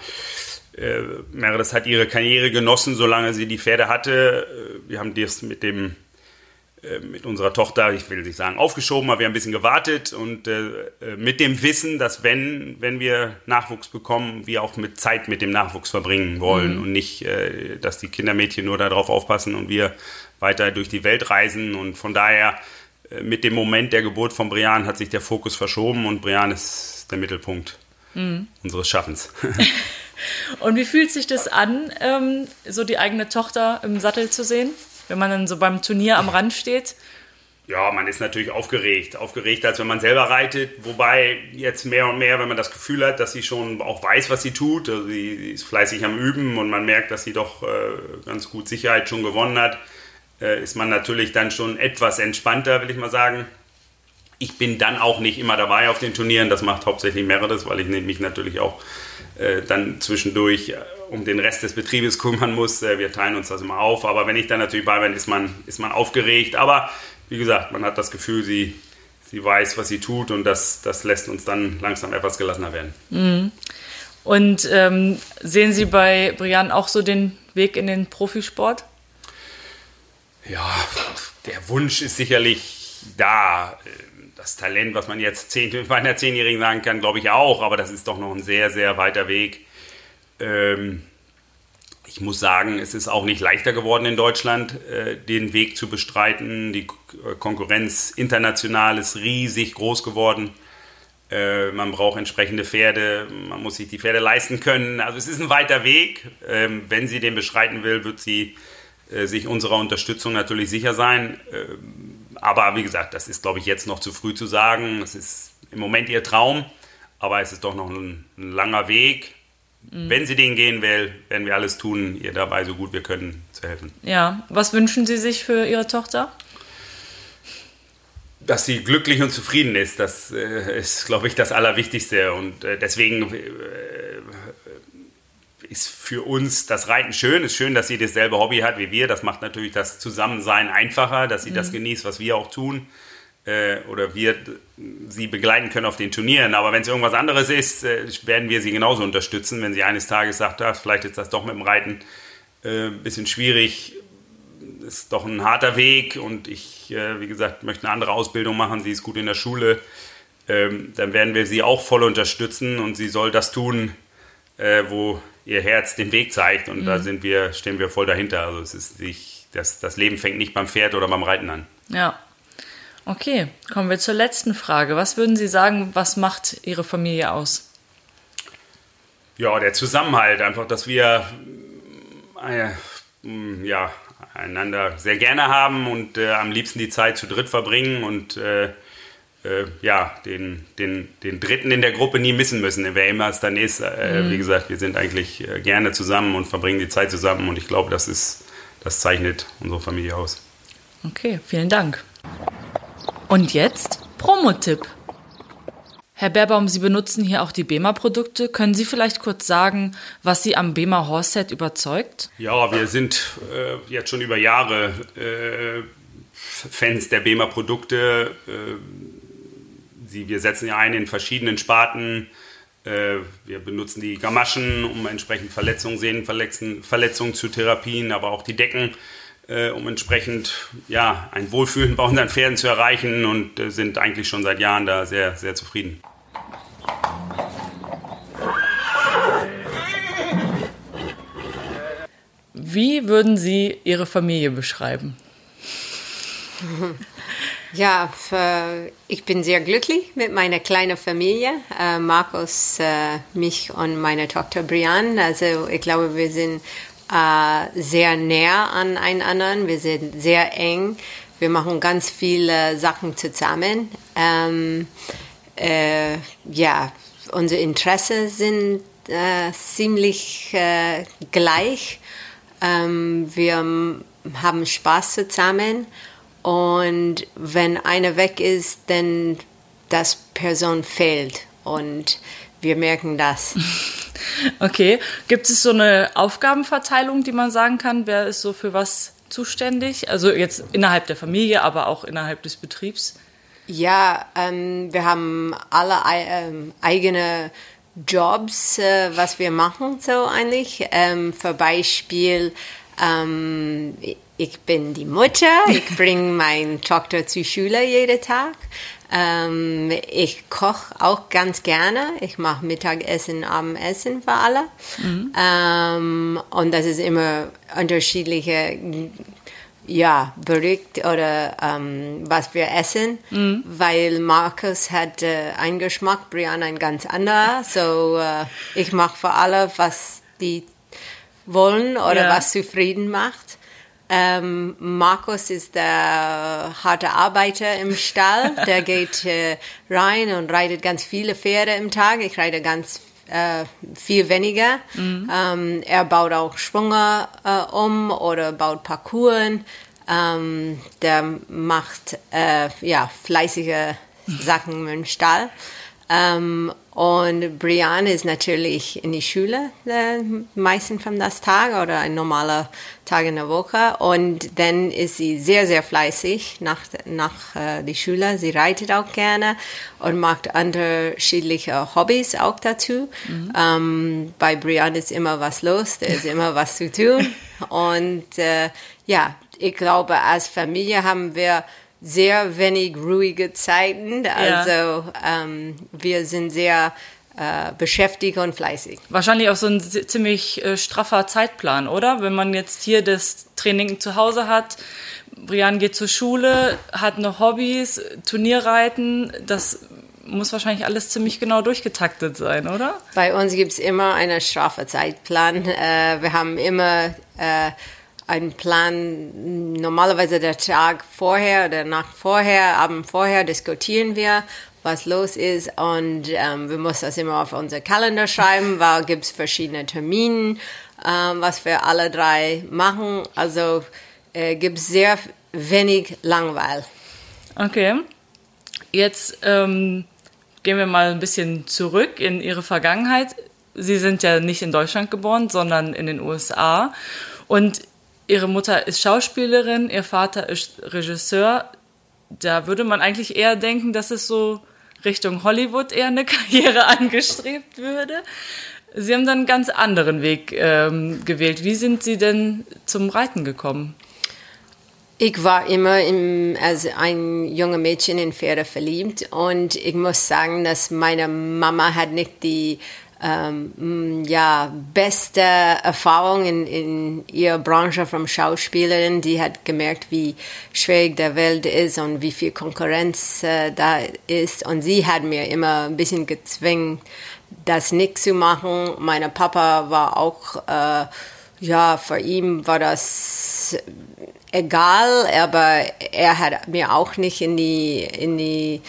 äh, Meredith hat ihre Karriere genossen, solange sie die Pferde hatte. Äh, wir haben das mit dem mit unserer Tochter, ich will nicht sagen aufgeschoben, aber wir haben ein bisschen gewartet und äh, äh, mit dem Wissen, dass wenn, wenn wir Nachwuchs bekommen, wir auch mit Zeit mit dem Nachwuchs verbringen wollen mhm. und nicht, äh, dass die Kindermädchen nur darauf aufpassen und wir weiter durch die Welt reisen und von daher äh, mit dem Moment der Geburt von Brian hat sich der Fokus verschoben und Brian ist der Mittelpunkt mhm. unseres Schaffens. und wie fühlt sich das an, ähm, so die eigene Tochter im Sattel zu sehen? Wenn man dann so beim Turnier am Rand steht? Ja, man ist natürlich aufgeregt. Aufgeregt, als wenn man selber reitet. Wobei jetzt mehr und mehr, wenn man das Gefühl hat, dass sie schon auch weiß, was sie tut. Also sie, ist fleißig am Üben und man merkt, dass sie doch äh, ganz gut Sicherheit schon gewonnen hat, äh, ist man natürlich dann schon etwas entspannter, will ich mal sagen. Ich bin dann auch nicht immer dabei auf den Turnieren. Das macht hauptsächlich Meredith, weil ich mich natürlich auch dann zwischendurch um den Rest des Betriebes kümmern muss. Äh, wir teilen uns das immer auf. Aber wenn ich dann natürlich bei bin, ist man, ist man aufgeregt. Aber wie gesagt, man hat das Gefühl, sie, sie weiß, was sie tut und das, das lässt uns dann langsam etwas gelassener werden. Mhm. Und ähm, sehen Sie bei Brian auch so den Weg in den Profisport? Ja, der Wunsch ist sicherlich da. Das Talent, was man jetzt zehn, bei einer Zehnjährigen sagen kann, glaube ich auch, aber das ist doch noch ein sehr, sehr weiter Weg. Ähm, ich muss sagen, es ist auch nicht leichter geworden in Deutschland, äh, den Weg zu bestreiten. Die Konkurrenz international ist riesig groß geworden. Äh, man braucht entsprechende Pferde, man muss sich die Pferde leisten können. Also es ist ein weiter Weg. Ähm, wenn sie den beschreiten will, wird sie äh, sich unserer Unterstützung natürlich sicher sein. Ähm, aber wie gesagt, das ist, glaube ich, jetzt noch zu früh zu sagen. Es ist im Moment ihr Traum, aber es ist doch noch ein, ein langer Weg. Mhm. Wenn sie den gehen will, werden wir alles tun, ihr dabei so gut wir können zu helfen. Ja, was wünschen Sie sich für Ihre Tochter? Dass sie glücklich und zufrieden ist, das äh, ist, glaube ich, das Allerwichtigste. Und äh, deswegen äh, ist für uns das Reiten schön. Ist schön, dass sie dasselbe Hobby hat wie wir. Das macht natürlich das Zusammensein einfacher, dass sie mhm. das genießt, was wir auch tun äh, oder wir sie begleiten können auf den Turnieren. Aber wenn es irgendwas anderes ist, äh, werden wir sie genauso unterstützen. Wenn sie eines Tages sagt, ah, vielleicht ist das doch mit dem Reiten äh, ein bisschen schwierig, ist doch ein harter Weg und ich, äh, wie gesagt, möchte eine andere Ausbildung machen, sie ist gut in der Schule, ähm, dann werden wir sie auch voll unterstützen und sie soll das tun, äh, wo ihr Herz den Weg zeigt und mhm. da sind wir, stehen wir voll dahinter. Also es ist nicht, das, das Leben fängt nicht beim Pferd oder beim Reiten an. Ja, Okay, kommen wir zur letzten Frage. Was würden Sie sagen, was macht Ihre Familie aus? Ja, der Zusammenhalt, einfach, dass wir äh, ja, einander sehr gerne haben und äh, am liebsten die Zeit zu dritt verbringen und äh, äh, ja, den, den, den Dritten in der Gruppe nie missen müssen, wer immer es dann ist. Äh, mhm. Wie gesagt, wir sind eigentlich äh, gerne zusammen und verbringen die Zeit zusammen und ich glaube, das ist, das zeichnet unsere Familie aus. Okay, vielen Dank. Und jetzt Promotipp. Herr Berbaum, Sie benutzen hier auch die BEMA-Produkte. Können Sie vielleicht kurz sagen, was Sie am BEMA Horset überzeugt? Ja, wir sind äh, jetzt schon über Jahre äh, Fans der BEMA-Produkte. Äh, sie, wir setzen ja ein in verschiedenen Sparten. Äh, wir benutzen die Gamaschen, um entsprechend Verletzungen, Sehnenverletzungen Verletzungen zu therapien, aber auch die Decken äh, um entsprechend ja, ein Wohlfühlen bei unseren Pferden zu erreichen und äh, sind eigentlich schon seit Jahren da sehr, sehr zufrieden. Wie würden Sie Ihre Familie beschreiben? Ja, ich bin sehr glücklich mit meiner kleinen Familie, äh, Markus, äh, mich und meine Tochter Brian. Also ich glaube, wir sind äh, sehr näher aneinander. Wir sind sehr eng. Wir machen ganz viele Sachen zusammen. Ähm, äh, ja, unsere Interessen sind äh, ziemlich äh, gleich. Ähm, wir haben Spaß zusammen und wenn einer weg ist, dann das Person fehlt und wir merken das. Okay. Gibt es so eine Aufgabenverteilung, die man sagen kann? Wer ist so für was zuständig? Also jetzt innerhalb der Familie, aber auch innerhalb des Betriebs? Ja, ähm, wir haben alle ähm, eigene Jobs, äh, was wir machen so eigentlich. Ähm, für Beispiel, ähm, ich bin die Mutter, ich bringe meine Tochter zur Schule jeden Tag. Ähm, ich koche auch ganz gerne. Ich mache Mittagessen, Abendessen für alle. Mhm. Ähm, und das ist immer unterschiedliche ja, Bericht oder ähm, was wir essen, mhm. weil Markus hat äh, einen Geschmack, Brian ein ganz anderer. So äh, ich mache für alle, was die wollen oder ja. was zufrieden macht. Ähm, Markus ist der harte Arbeiter im Stall. Der geht äh, rein und reitet ganz viele Pferde im Tag. Ich reite ganz äh, viel weniger. Mhm. Ähm, er baut auch Schwunge äh, um oder baut Parcours. Ähm, der macht äh, ja, fleißige Sachen im Stall. Und Brian ist natürlich in die Schule äh, meistens von das Tag oder ein normaler Tag in der Woche. Und dann ist sie sehr, sehr fleißig nach, nach äh, die Schule. Sie reitet auch gerne und macht unterschiedliche Hobbys auch dazu. Mhm. Ähm, bei Brian ist immer was los, da ist immer was zu tun. Und äh, ja, ich glaube, als Familie haben wir sehr wenig ruhige Zeiten. Also ja. ähm, wir sind sehr äh, beschäftigt und fleißig. Wahrscheinlich auch so ein ziemlich äh, straffer Zeitplan, oder? Wenn man jetzt hier das Training zu Hause hat, Brian geht zur Schule, hat noch Hobbys, Turnierreiten, das muss wahrscheinlich alles ziemlich genau durchgetaktet sein, oder? Bei uns gibt es immer einen straffer Zeitplan. Äh, wir haben immer äh, einen Plan, normalerweise der Tag vorher oder Nacht vorher, Abend vorher diskutieren wir, was los ist und ähm, wir müssen das immer auf unser Kalender schreiben, weil gibt es verschiedene Termine, ähm, was wir alle drei machen. Also äh, gibt es sehr wenig Langweil. Okay. Jetzt ähm, gehen wir mal ein bisschen zurück in Ihre Vergangenheit. Sie sind ja nicht in Deutschland geboren, sondern in den USA. Und ihre Mutter ist Schauspielerin, ihr Vater ist Regisseur. Da würde man eigentlich eher denken, dass es so Richtung Hollywood eher eine Karriere angestrebt würde. Sie haben dann einen ganz anderen Weg ähm, gewählt. Wie sind Sie denn zum Reiten gekommen? Ich war immer im, als ein junge Mädchen in Pferde verliebt und ich muss sagen, dass meine Mama hat nicht die ähm, ja, beste Erfahrung in, in ihrer Branche vom Schauspielerin. Die hat gemerkt, wie schwierig der Welt ist und wie viel Konkurrenz äh, da ist. Und sie hat mir immer ein bisschen gezwungen, das nicht zu machen. Mein Papa war auch, äh, ja, für ihn war das egal, aber er hat mir auch nicht in die, in die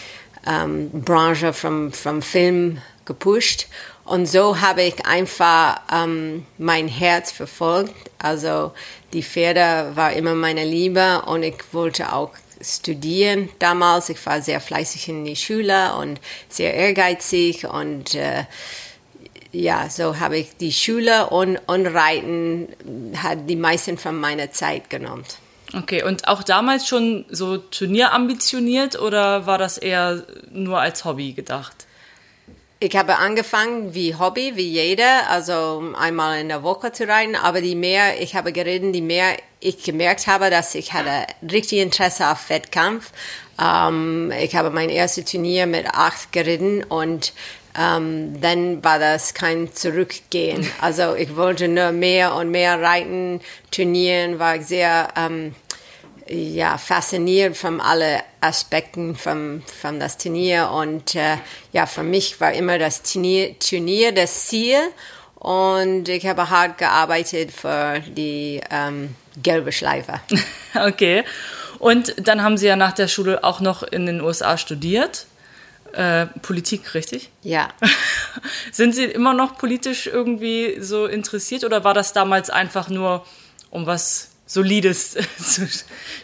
ähm, Branche vom, vom Film gepusht. Und so habe ich einfach ähm, mein Herz verfolgt. Also die Pferde war immer meine Liebe und ich wollte auch studieren damals. Ich war sehr fleißig in die Schule und sehr ehrgeizig und äh, ja, so habe ich die Schule und, und Reiten hat die meisten von meiner Zeit genommen. Okay, und auch damals schon so turnierambitioniert oder war das eher nur als Hobby gedacht? Ich habe angefangen wie Hobby, wie jeder, also einmal in der Woche zu reiten, aber die mehr ich habe geritten, die mehr ich gemerkt habe, dass ich hatte richtig Interesse auf Wettkampf. Ähm, ich habe mein erstes Turnier mit acht geritten und ähm, dann war das kein Zurückgehen. Also ich wollte nur mehr und mehr reiten, Turnieren, war ich sehr ähm, ja, fasziniert von allen Aspekten von, von das Turnier. Und äh, ja, für mich war immer das Turnier, Turnier das Ziel. Und ich habe hart gearbeitet für die ähm, gelbe Schleife. okay. Und dann haben Sie ja nach der Schule auch noch in den USA studiert. Äh, Politik, richtig? Ja. Sind Sie immer noch politisch irgendwie so interessiert oder war das damals einfach nur, um was Solides zu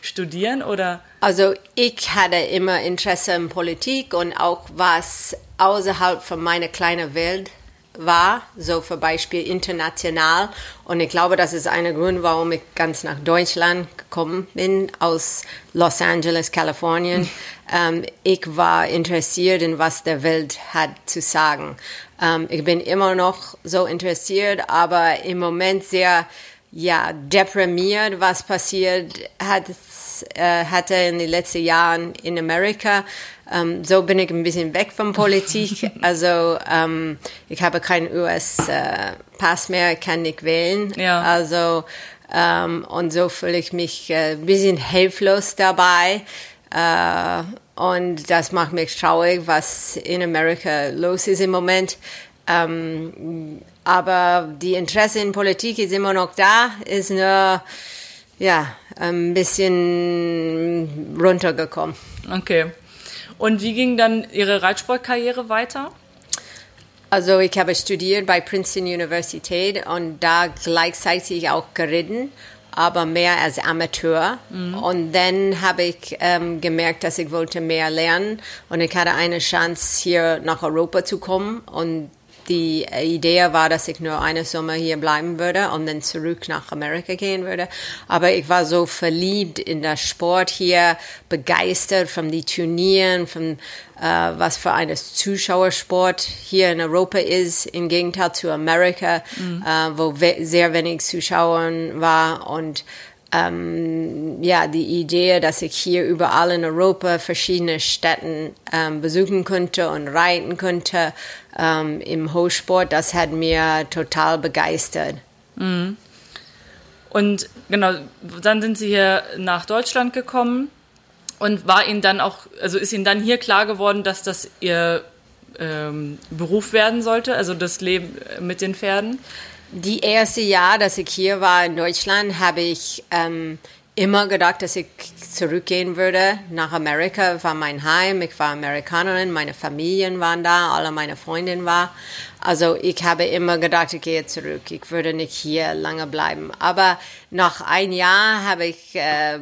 studieren oder? Also ich hatte immer Interesse in Politik und auch was außerhalb von meiner kleinen Welt war, so zum Beispiel international. Und ich glaube, das ist ein Grund, warum ich ganz nach Deutschland gekommen bin, aus Los Angeles, Kalifornien. ähm, ich war interessiert in was der Welt hat zu sagen. Ähm, ich bin immer noch so interessiert, aber im Moment sehr ja, deprimiert, was passiert hat, äh, hatte in den letzten Jahren in Amerika. Ähm, so bin ich ein bisschen weg von Politik. Also ähm, ich habe keinen US-Pass mehr, kann nicht wählen. Ja. Also ähm, und so fühle ich mich äh, ein bisschen hilflos dabei. Äh, und das macht mich traurig, was in Amerika los ist im Moment. Ähm, aber die Interesse in Politik ist immer noch da, ist nur ja, ein bisschen runtergekommen. Okay. Und wie ging dann Ihre Reitsportkarriere weiter? Also ich habe studiert bei Princeton Universität und da gleichzeitig auch geritten, aber mehr als Amateur. Mhm. Und dann habe ich ähm, gemerkt, dass ich wollte mehr lernen und ich hatte eine Chance hier nach Europa zu kommen und die Idee war, dass ich nur eine Sommer hier bleiben würde und dann zurück nach Amerika gehen würde. Aber ich war so verliebt in das Sport hier, begeistert von den Turnieren, von äh, was für ein Zuschauersport hier in Europa ist, im Gegenteil zu Amerika, mhm. äh, wo we sehr wenig Zuschauer war und ähm, ja, die Idee, dass ich hier überall in Europa verschiedene Städte ähm, besuchen könnte und reiten könnte ähm, im Hochsport, das hat mir total begeistert. Mhm. Und genau, dann sind Sie hier nach Deutschland gekommen und war Ihnen dann auch, also ist Ihnen dann hier klar geworden, dass das Ihr ähm, Beruf werden sollte, also das Leben mit den Pferden? Die erste Jahr, dass ich hier war in Deutschland, habe ich ähm, immer gedacht, dass ich zurückgehen würde nach Amerika. War mein Heim, ich war Amerikanerin, meine Familien waren da, alle meine Freundinnen waren. Also ich habe immer gedacht, ich gehe zurück, ich würde nicht hier lange bleiben. Aber nach ein Jahr habe ich äh,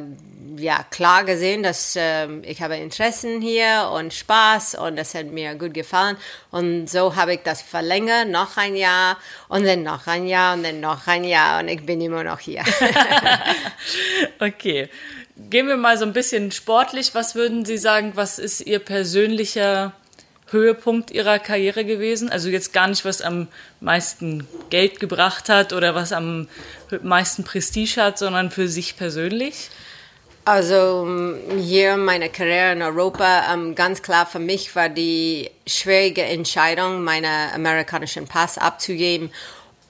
ja klar gesehen, dass äh, ich habe Interessen hier und Spaß und das hat mir gut gefallen. Und so habe ich das verlängert, noch ein Jahr und dann noch ein Jahr und dann noch ein Jahr und ich bin immer noch hier. okay. Gehen wir mal so ein bisschen sportlich. Was würden Sie sagen, was ist Ihr persönlicher Höhepunkt Ihrer Karriere gewesen? Also jetzt gar nicht, was am meisten Geld gebracht hat oder was am meisten Prestige hat, sondern für sich persönlich? Also hier meine Karriere in Europa, ähm, ganz klar für mich war die schwierige Entscheidung, meinen amerikanischen Pass abzugeben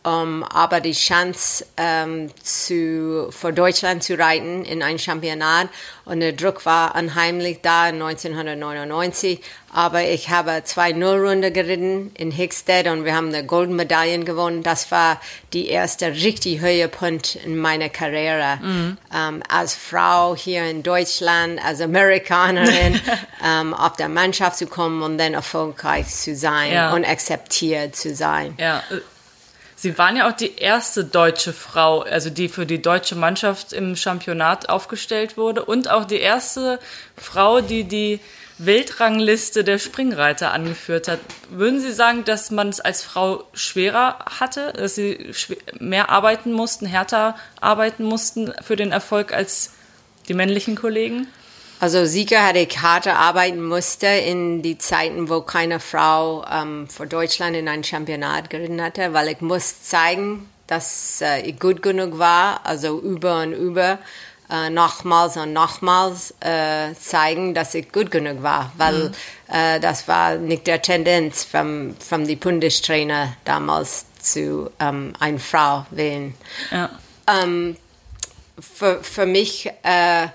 um aber die Chance ähm, zu, für Deutschland zu reiten in ein Championat. Und der Druck war unheimlich da 1999. Aber ich habe zwei Nullrunde geritten in Hickstead und wir haben eine Goldmedaille gewonnen. Das war die erste richtig Höhepunkt in meiner Karriere. Mhm. Ähm, als Frau hier in Deutschland, als Amerikanerin, auf der Mannschaft zu kommen und dann erfolgreich zu sein Ja. und akzeptiert zu sein. Ja. Sie waren ja auch die erste deutsche Frau, also die für die deutsche Mannschaft im Championat aufgestellt wurde und auch die erste Frau, die die Weltrangliste der Springreiter angeführt hat. Würden Sie sagen, dass man es als Frau schwerer hatte, dass Sie mehr arbeiten mussten, härter arbeiten mussten für den Erfolg als die männlichen Kollegen? Also sicher hatte ich harte arbeiten musste in die Zeiten, wo keine Frau ähm, für Deutschland in ein Championat geritten hatte, weil ich muss zeigen, dass äh, ich gut genug war, also über und über äh, nochmals und nochmals äh, zeigen, dass ich gut genug war, weil äh, das war nicht der Tendenz vom, vom die Bundestrainer damals zu ähm, eine Frau wählen. Ja. ähm, für, für mich äh,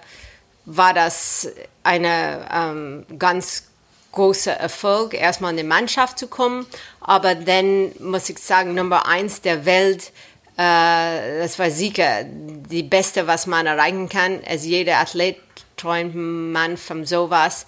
war das eine ähm, ganz großer Erfolg, erstmal in die Mannschaft zu kommen. Aber dann muss ich sagen, Nummer eins der Welt, äh, das war sicher die Beste, was man erreichen kann. Also jeder Athlet träumt man von sowas.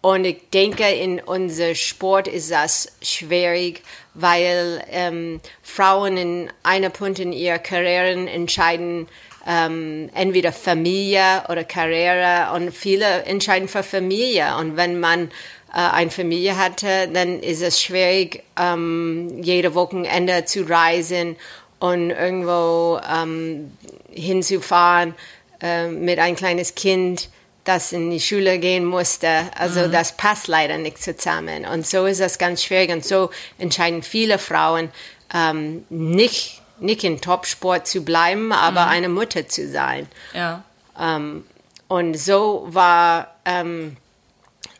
Und ich denke, in unserem Sport ist das schwierig, weil ähm, Frauen in einer Punkt in ihrer Karriere entscheiden, ähm, entweder Familie oder Karriere und viele entscheiden für Familie. Und wenn man äh, eine Familie hatte, dann ist es schwierig, ähm, jede Wochenende zu reisen und irgendwo ähm, hinzufahren äh, mit ein kleines Kind, das in die Schule gehen musste. Also das passt leider nicht zusammen. Und so ist das ganz schwierig. Und so entscheiden viele Frauen ähm, nicht, nicht in Topsport zu bleiben, aber eine Mutter zu sein. Ja. Ähm, und so war, ähm,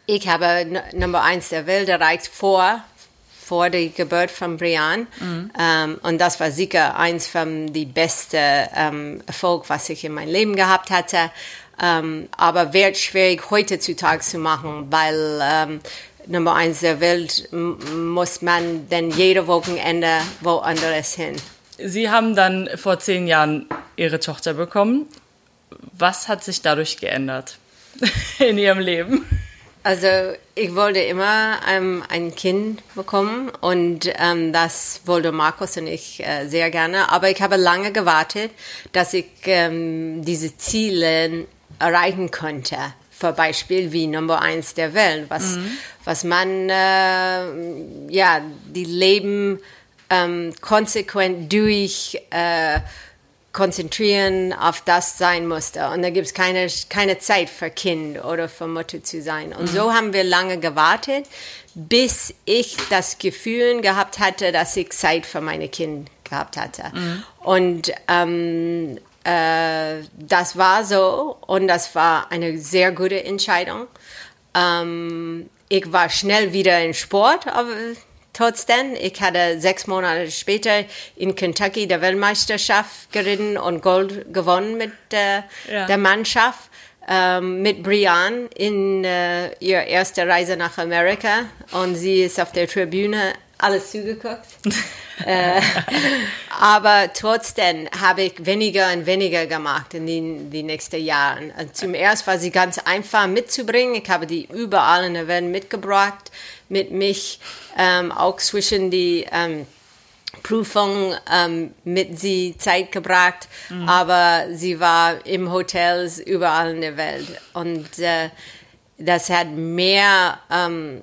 ich habe N Nummer eins der Welt erreicht vor, vor der Geburt von Brian. Ähm, und das war sicher eins von die beste ähm, Erfolg, was ich in meinem Leben gehabt hatte. Ähm, aber wird schwierig heutzutage zu machen, weil ähm, Nummer eins der Welt muss man dann jede Wochenende woanders hin. Sie haben dann vor zehn Jahren Ihre Tochter bekommen. Was hat sich dadurch geändert in Ihrem Leben? Also ich wollte immer ähm, ein Kind bekommen und ähm, das wollte Markus und ich äh, sehr gerne. Aber ich habe lange gewartet, dass ich ähm, diese Ziele erreichen konnte. Für Beispiel wie Nummer eins der Welt, was, was man äh, ja die Leben ähm, konsequent durch äh, konzentrieren auf das sein musste. Und da gibt es keine, keine Zeit für Kind oder für Mutter zu sein. Und so haben wir lange gewartet, bis ich das Gefühl gehabt hatte, dass ich Zeit für meine Kinder gehabt hatte. Und ähm, äh, das war so und das war eine sehr gute Entscheidung. Ähm, ich war schnell wieder in Sport, aber trotzdem, ich hatte sechs Monate später in Kentucky der Weltmeisterschaft geritten und Gold gewonnen mit äh, Ja. der Mannschaft. Ähm, mit Brian in äh, ihrer ersten Reise nach Amerika und sie ist auf der Tribüne alles zugeguckt. äh, aber trotzdem habe ich weniger und weniger gemacht in den die nächsten Jahren. Also zum ersten war sie ganz einfach mitzubringen. Ich habe die überall in der Welt mitgebracht, mit mich ähm, auch zwischen die ähm, Prüfung ähm, mit sie Zeit gebracht, aber sie war im Hotels überall in der Welt und äh, das hat mehr ähm,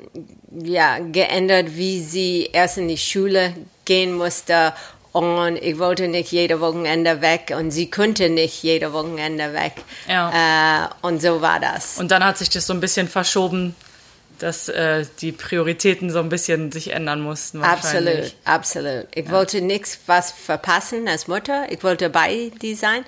ja, geändert, wie sie erst in die Schule gehen musste und ich wollte nicht jede Wochenende weg und sie konnte nicht jede Wochenende weg. Ja. Äh, und so war das. Und dann hat sich das so ein bisschen verschoben, dass äh, die Prioritäten so ein bisschen sich ändern mussten. Absolut, absolut. Ich wollte nichts was verpassen als Mutter. Ich wollte bei die sein.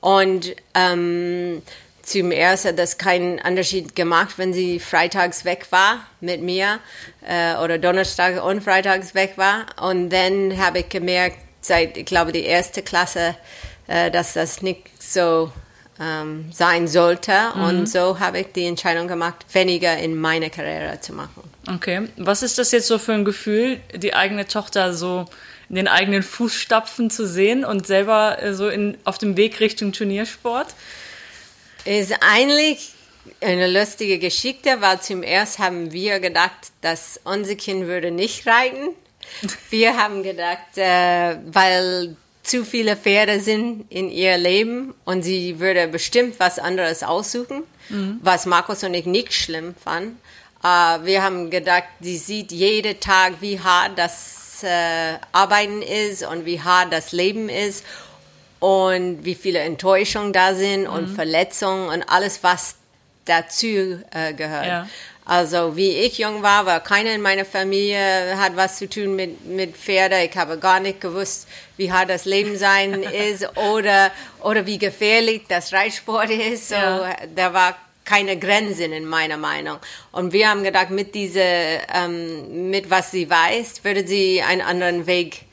Und ähm, zum ersten hat das keinen Unterschied gemacht, wenn sie freitags weg war mit mir äh, oder Donnerstag und freitags weg war. Und dann habe ich gemerkt, seit, ich glaube, die erste Klasse, äh, dass das nicht so ähm, sein sollte. Mhm. Und so habe ich die Entscheidung gemacht, weniger in meine Karriere zu machen. Okay. Was ist das jetzt so für ein Gefühl, die eigene Tochter so in den eigenen Fußstapfen zu sehen und selber äh, so in, auf dem Weg Richtung Turniersport? Ist eigentlich eine lustige Geschichte, weil zum ersten haben wir gedacht, dass unser Kind würde nicht reiten. Wir haben gedacht, äh, weil zu viele Pferde sind in ihr Leben und sie würde bestimmt was anderes aussuchen, mhm. was Markus und ich nicht schlimm fanden. Uh, wir haben gedacht, sie sieht jeden Tag, wie hart das äh, Arbeiten ist und wie hart das Leben ist und wie viele Enttäuschungen da sind mhm. und Verletzungen und alles, was dazu äh, gehört. Ja. Also wie ich jung war, war keiner in meiner Familie hat was zu tun mit, mit Pferde. Ich habe gar nicht gewusst, wie hart das Leben sein ist oder, oder wie gefährlich das Reitsport ist. So, ja. Da war keine Grenzen in meiner Meinung. Und wir haben gedacht, mit diese, ähm, mit was sie weiß, würde sie einen anderen Weg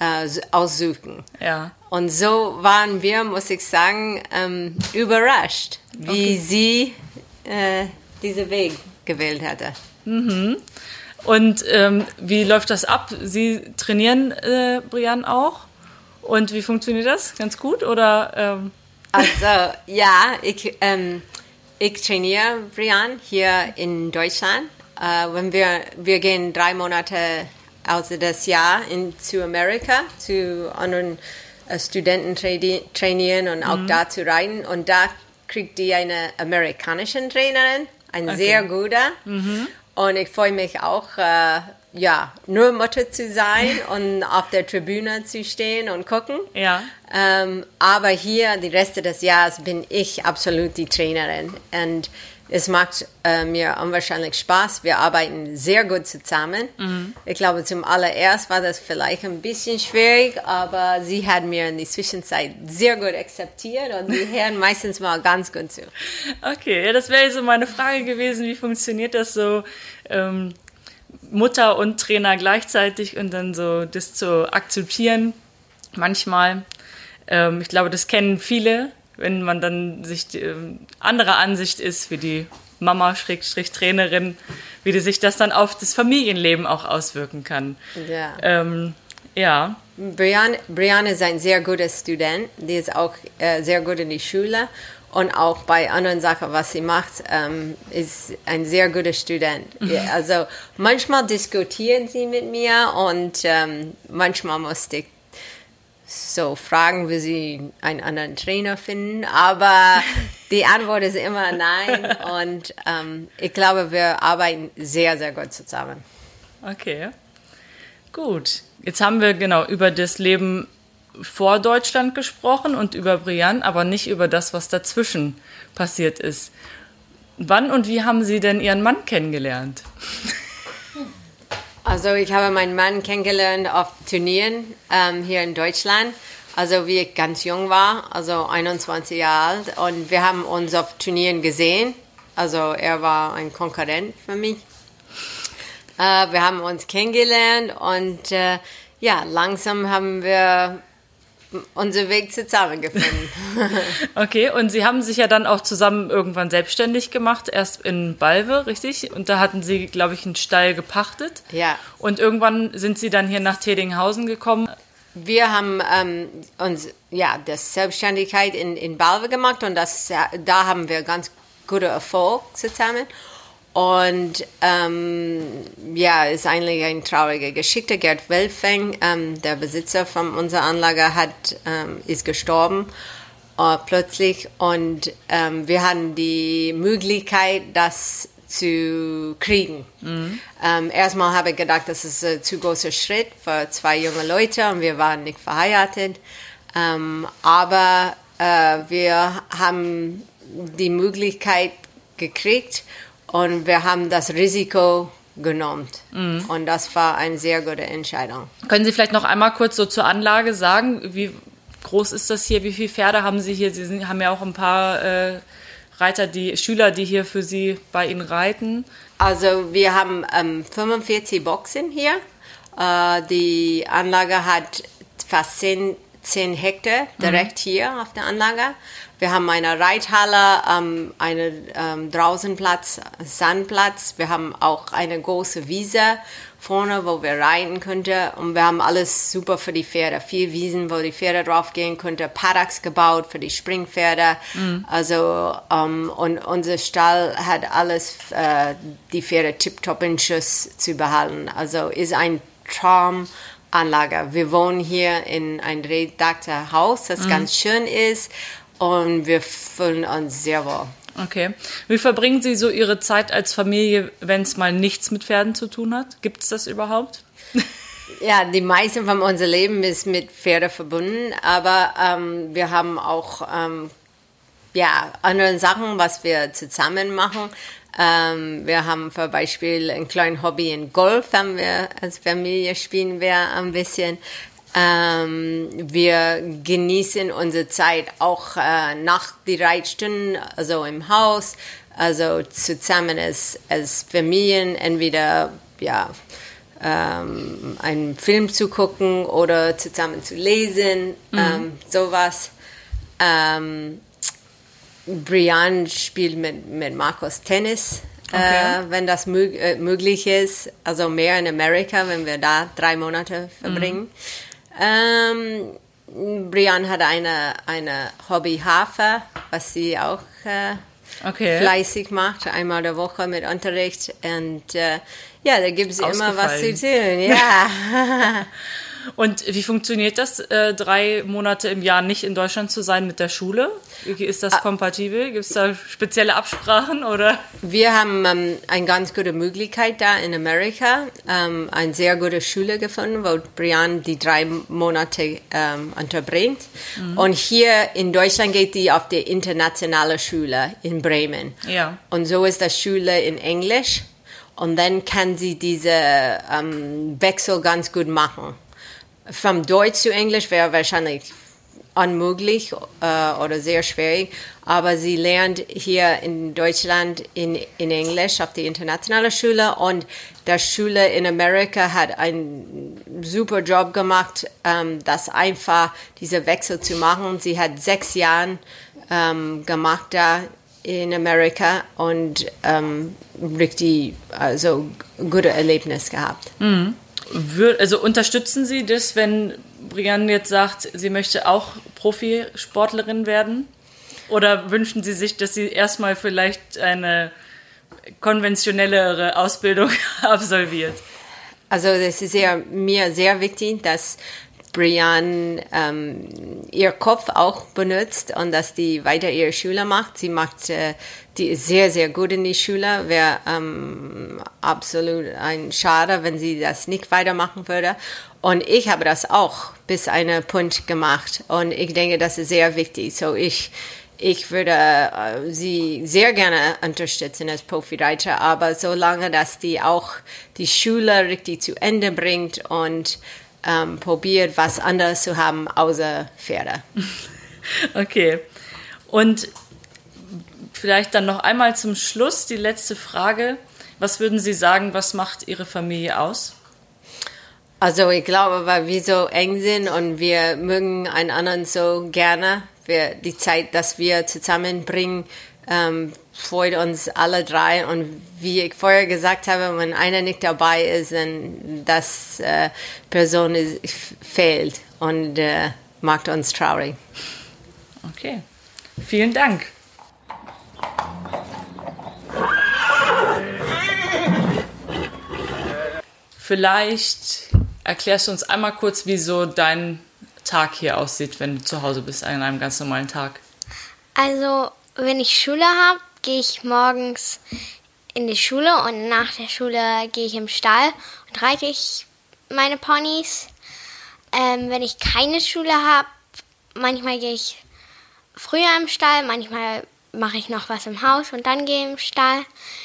äh, aussuchen. Ja. Und so waren wir, muss ich sagen, ähm, überrascht, wie okay. sie äh, diesen Weg gewählt hatte. Mhm. Und ähm, wie läuft das ab? Sie trainieren äh, Brian auch? Und wie funktioniert das? Ganz gut oder? Ähm? Also ja, ich, ähm, ich trainiere Brian hier in Deutschland. Äh, wenn wir wir gehen drei Monate aus das Jahr in zu Amerika zu anderen äh, Studenten trainieren und auch mhm. da zu reiten und da kriegt die eine amerikanische Trainerin ein okay. sehr guter. Mhm. Und ich freue mich auch, äh, ja, nur Mutter zu sein und auf der Tribüne zu stehen und gucken. Ja. Ähm, aber hier, die Reste des Jahres, bin ich absolut die Trainerin. Und es macht äh, mir unwahrscheinlich Spaß. Wir arbeiten sehr gut zusammen. Mhm. Ich glaube, zum allererst war das vielleicht ein bisschen schwierig, aber sie hat mir in der Zwischenzeit sehr gut akzeptiert und die hören meistens mal ganz gut zu. Okay, ja, das wäre so meine Frage gewesen. Wie funktioniert das so? Ähm, Mutter und Trainer gleichzeitig und dann so das zu akzeptieren. Manchmal, ähm, ich glaube, das kennen viele, wenn man dann sich ähm, anderer Ansicht ist wie die Mama Schrägstrich Trainerin, wie die sich das dann auf das Familienleben auch auswirken kann. Ja. Ähm, ja. Brian, Brian ist ein sehr guter Student, die ist auch äh, sehr gut in die Schule und auch bei anderen Sachen, was sie macht, ähm, ist ein sehr guter Student. Mhm. Also manchmal diskutieren sie mit mir und ähm, manchmal musste ich so fragen, wie sie einen anderen Trainer finden, aber die Antwort ist immer nein und ähm, ich glaube, wir arbeiten sehr, sehr gut zusammen. Okay, gut. Jetzt haben wir genau über das Leben vor Deutschland gesprochen und über Brian, aber nicht über das, was dazwischen passiert ist. Wann und wie haben Sie denn Ihren Mann kennengelernt? Also ich habe meinen Mann kennengelernt auf Turnieren ähm, hier in Deutschland. Also wie ich ganz jung war, also 21 Jahre alt. Und wir haben uns auf Turnieren gesehen. Also er war ein Konkurrent für mich. Äh, wir haben uns kennengelernt und äh, ja, langsam haben wir unseren Weg zusammengefunden. okay, und Sie haben sich ja dann auch zusammen irgendwann selbstständig gemacht, erst in Balve, richtig? Und da hatten Sie, glaube ich, einen Stall gepachtet. Ja. Und irgendwann sind Sie dann hier nach Tedinghausen gekommen. Wir haben ähm, uns ja das Selbstständigkeit in, in Balve gemacht und das, da haben wir ganz guten Erfolg zusammen. Und ähm, ja, ist eigentlich eine traurige Geschichte. Gerd Welfeng, ähm, der Besitzer von unserer Anlage, hat, ähm, ist gestorben äh, plötzlich. Und ähm, wir hatten die Möglichkeit, das zu kriegen. Mhm. Ähm, erstmal habe ich gedacht, das ist ein zu großer Schritt für zwei junge Leute und wir waren nicht verheiratet. Ähm, aber äh, wir haben die Möglichkeit gekriegt, und wir haben das Risiko genommen. Mhm. Und das war eine sehr gute Entscheidung. Können Sie vielleicht noch einmal kurz so zur Anlage sagen, wie groß ist das hier? Wie viele Pferde haben Sie hier? Sie sind, haben ja auch ein paar äh, Reiter, die Schüler, die hier für Sie bei Ihnen reiten. Also wir haben ähm, 45 Boxen hier. Äh, die Anlage hat fast 10, 10 Hektar direkt hier auf der Anlage. Wir haben eine Reithalle, ähm, einen ähm, Draußenplatz, Sandplatz. Wir haben auch eine große Wiese vorne, wo wir reiten könnten. Und wir haben alles super für die Pferde. Vier Wiesen, wo die Pferde drauf gehen könnten. Paddocks gebaut für die Springpferde. Also, ähm, und unser Stall hat alles, äh, die Pferde tiptop in Schuss zu behalten. Also, ist ein Traumanlage. Wir wohnen hier in ein redakter Haus, das ganz schön ist. Und wir fühlen uns sehr wohl. Okay. Wie verbringen Sie so Ihre Zeit als Familie, wenn es mal nichts mit Pferden zu tun hat? Gibt es das überhaupt? Ja, die meisten von unserem Leben ist mit Pferde verbunden, aber ähm, wir haben auch ähm, ja, andere Sachen, was wir zusammen machen. Ähm, wir haben zum Beispiel ein kleines Hobby in Golf, haben wir als Familie spielen wir ein bisschen. Ähm, wir genießen unsere Zeit auch äh, nach die Reitstunden, also im Haus, also zusammen als, als Familien, entweder ja, ähm, einen Film zu gucken oder zusammen zu lesen, ähm, sowas. Ähm, Brian spielt mit, mit Markus Tennis, Okay. äh, wenn das mög äh, möglich ist. Also mehr in Amerika, wenn wir da drei Monate verbringen. Ähm, Brian hat eine, eine Hobby Hafer, was sie auch äh, Okay. fleißig macht, einmal der Woche mit Unterricht. Und äh, ja, da gibt es immer was zu tun. Ja. Und wie funktioniert das, äh, drei Monate im Jahr nicht in Deutschland zu sein mit der Schule? Ist das kompatibel? Gibt es da spezielle Absprachen oder? Wir haben ähm, eine ganz gute Möglichkeit da in Amerika, ähm, eine sehr gute Schule gefunden, wo Brian die drei Monate ähm, unterbringt. Und hier in Deutschland geht die auf die internationale Schule in Bremen. Ja. Und so ist das Schule in Englisch. Und dann kann sie diese ähm, Wechsel ganz gut machen. Vom Deutsch zu Englisch wäre wahrscheinlich unmöglich äh, oder sehr schwierig, aber sie lernt hier in Deutschland in, in Englisch auf die internationale Schule und die Schule in Amerika hat einen super Job gemacht, ähm, das einfach diese Wechsel zu machen. Sie hat sechs Jahre ähm, gemacht da in Amerika und ähm, richtig also gute Erlebnis gehabt. Wür also unterstützen Sie das, wenn Brianne jetzt sagt, sie möchte auch Profisportlerin werden? Oder wünschen Sie sich, dass sie erstmal vielleicht eine konventionellere Ausbildung absolviert? Also das ist sehr, mir sehr wichtig, dass Brian ähm, ihr Kopf auch benutzt und dass die weiter ihre Schule macht. Sie macht, äh, die ist sehr, sehr gut in die Schule. Wäre ähm, absolut ein Schade, wenn sie das nicht weitermachen würde. Und ich habe das auch bis einen Punkt gemacht. Und ich denke, das ist sehr wichtig. So ich, ich würde äh, sie sehr gerne unterstützen als Profireiter, aber solange, dass die auch die Schule richtig zu Ende bringt und ähm, probiert, was anderes zu haben außer Pferde. Okay. Und vielleicht dann noch einmal zum Schluss die letzte Frage. Was würden Sie sagen, was macht Ihre Familie aus? Also ich glaube, weil wir so eng sind und wir mögen einen anderen so gerne, wir, die Zeit, dass wir zusammenbringen, ähm, freut uns alle drei. Und wie ich vorher gesagt habe, wenn einer nicht dabei ist, dann das äh, Person ist, fehlt und äh, macht uns traurig. Okay. Vielen Dank. Vielleicht erklärst du uns einmal kurz, wie so dein Tag hier aussieht, wenn du zu Hause bist an einem ganz normalen Tag. Also, wenn ich Schule habe, gehe ich morgens in die Schule und nach der Schule gehe ich im Stall und reite ich meine Ponys. Ähm, wenn ich keine Schule habe, manchmal gehe ich früher im Stall, manchmal mache ich noch was im Haus und dann gehe ich im Stall.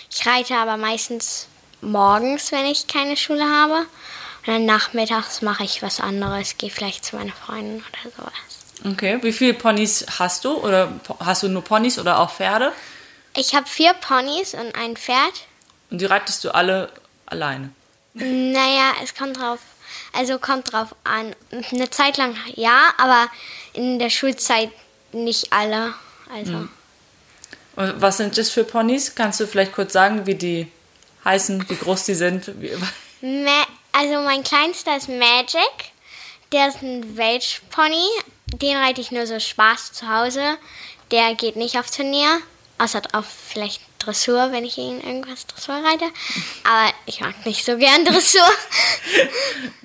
Ich reite aber meistens morgens, wenn ich keine Schule habe. Und dann nachmittags mache ich was anderes, gehe vielleicht zu meinen Freunden oder sowas. Okay. Wie viele Ponys hast du? Oder hast du nur Ponys oder auch Pferde? Ich habe vier Ponys und ein Pferd. Und die reitest du alle alleine? Naja, es kommt drauf, also kommt drauf an. Eine Zeit lang ja, aber in der Schulzeit nicht alle. Also. Und was sind das für Ponys? Kannst du vielleicht kurz sagen, wie die heißen, wie groß die sind? Also mein kleinster ist Magic. Der ist ein Welsh-Pony. Den reite ich nur so Spaß zu Hause. Der geht nicht auf Turnier. Außer auf vielleicht Dressur, wenn ich ihn irgendwas Dressur reite. Aber ich mag nicht so gern Dressur.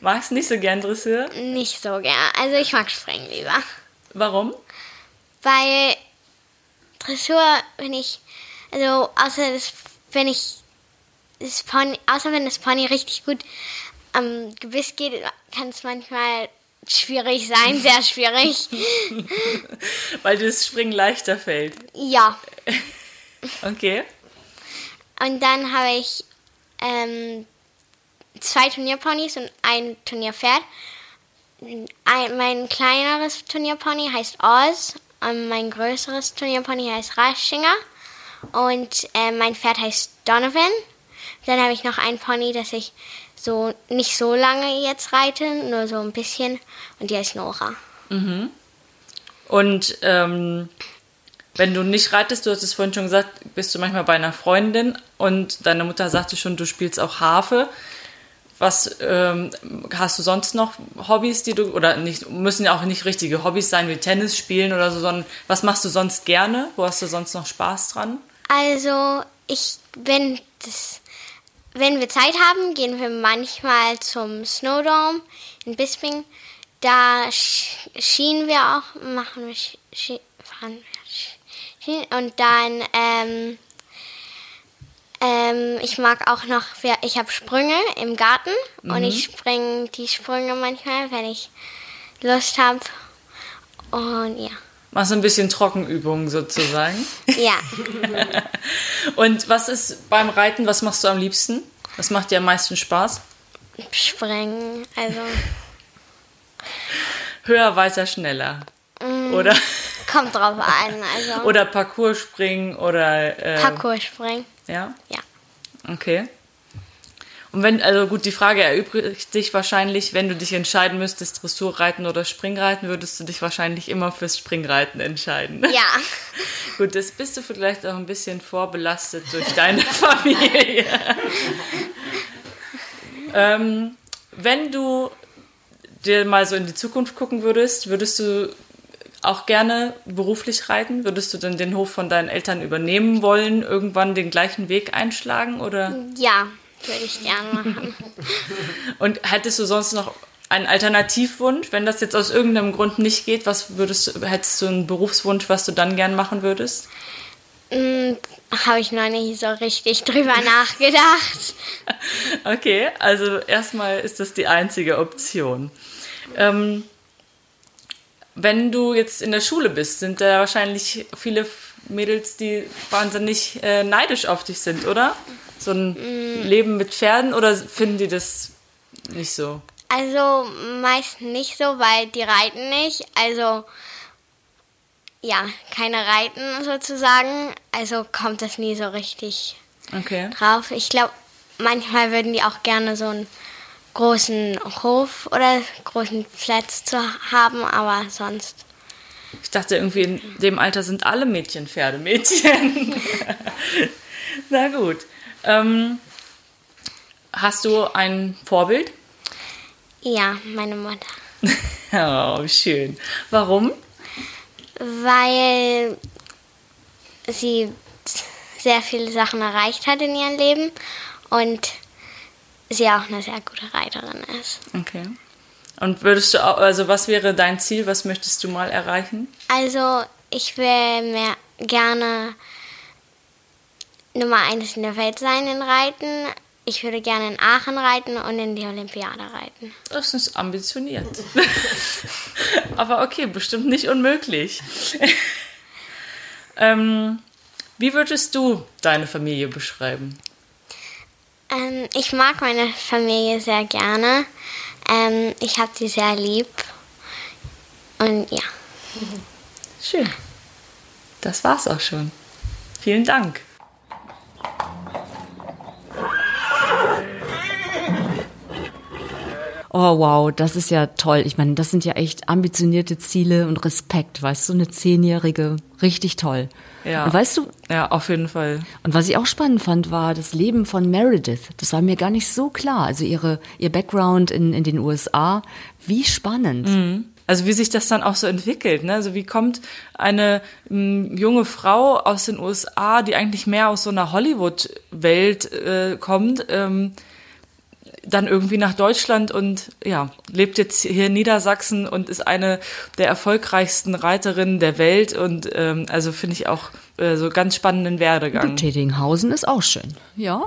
Magst du nicht so gern Dressur? nicht so gern. Also ich mag Springen lieber. Warum? Weil Dressur, wenn ich, also außer das, wenn ich das Pony, außer wenn das Pony richtig gut am Gebiss geht, kann es manchmal schwierig sein, sehr schwierig. Weil das Springen leichter fällt. Ja. Okay. Und dann habe ich ähm, zwei Turnierponys und ein Turnierpferd. Ein, mein kleineres Turnierpony heißt Oz und mein größeres Turnierpony heißt Raschinger und äh, mein Pferd heißt Donovan. Dann habe ich noch ein Pony, das ich so nicht so lange jetzt reite, nur so ein bisschen und die heißt Nora. Und ähm, wenn du nicht reitest, du hast es vorhin schon gesagt, bist du manchmal bei einer Freundin und deine Mutter sagte schon, du spielst auch Harfe. Was ähm, hast du sonst noch Hobbys, die du oder nicht müssen ja auch nicht richtige Hobbys sein wie Tennis spielen oder so, sondern was machst du sonst gerne? Wo hast du sonst noch Spaß dran? Also, ich, wenn das, wenn wir Zeit haben, gehen wir manchmal zum Snowdome in Bisping. Da sch- schienen wir auch, machen wir Ski, fahren wir Ski und dann, ähm, ähm, ich mag auch noch, ich habe Sprünge im Garten und ich springe die Sprünge manchmal, wenn ich Lust habe. Und ja, Machst du ein bisschen Trockenübungen sozusagen? ja. Und was ist beim Reiten, was machst du am liebsten? Was macht dir am meisten Spaß? springen, also Höher, weiter, schneller. Oder, kommt drauf an, also. oder Parcours springen oder äh, Parcours springen. ja, Ja. okay. Und wenn, also gut, die Frage erübrigt sich wahrscheinlich, wenn du dich entscheiden müsstest, Dressurreiten oder Springreiten, würdest du dich wahrscheinlich immer fürs Springreiten entscheiden. Ja. Gut, das bist du vielleicht auch ein bisschen vorbelastet durch deine Familie. ähm, wenn du dir mal so in die Zukunft gucken würdest, würdest du auch gerne beruflich reiten? Würdest du dann den Hof von deinen Eltern übernehmen wollen, irgendwann den gleichen Weg einschlagen? Oder? Ja, würde ich gerne machen. Und hättest du sonst noch einen Alternativwunsch, wenn das jetzt aus irgendeinem Grund nicht geht? Was würdest du, hättest du einen Berufswunsch, was du dann gern machen würdest? Hm, Habe ich noch nicht so richtig drüber nachgedacht. Okay, also erstmal ist das die einzige Option. Ähm, wenn du jetzt in der Schule bist, sind da wahrscheinlich viele Mädels, die wahnsinnig äh, neidisch auf dich sind, oder? So ein Leben mit Pferden oder finden die das nicht so? Also meist nicht so, weil die reiten nicht. Also ja, keine reiten sozusagen. Also kommt das nie so richtig Okay. drauf. Ich glaube, manchmal würden die auch gerne so einen großen Hof oder großen Platz zu haben, aber sonst. Ich dachte irgendwie, in dem Alter sind alle Mädchen Pferdemädchen. Na gut. Ähm, hast du ein Vorbild? Ja, meine Mutter. Oh, schön. Warum? weil sie sehr viele Sachen erreicht hat in ihrem Leben und sie auch eine sehr gute Reiterin ist. Okay. Und würdest du auch, also was wäre dein Ziel? Was möchtest du mal erreichen? Also ich will mehr gerne Nummer eins in der Welt sein in Reiten. Ich würde gerne in Aachen reiten und in die Olympiade reiten. Das ist ambitioniert. Aber okay, bestimmt nicht unmöglich. ähm, wie würdest du deine Familie beschreiben? Ähm, ich mag meine Familie sehr gerne. Ähm, ich habe sie sehr lieb. Und ja. Schön. Das war's auch schon. Vielen Dank. Oh wow, das ist ja toll. Ich meine, das sind ja echt ambitionierte Ziele und Respekt, weißt du, eine Zehnjährige, richtig toll. Ja. Und weißt du, Ja, auf jeden Fall. und was ich auch spannend fand, war das Leben von Meredith. Das war mir gar nicht so klar. Also ihre, ihr Background in, in den USA. Wie spannend. Also wie sich das dann auch so entwickelt, ne? Also wie kommt eine m, junge Frau aus den USA, die eigentlich mehr aus so einer Hollywood-Welt äh, kommt, ähm, dann irgendwie nach Deutschland und ja, lebt jetzt hier in Niedersachsen und ist eine der erfolgreichsten Reiterinnen der Welt und ähm, also finde ich auch äh, so ganz spannenden Werdegang. Tätinghausen ist auch schön. Ja.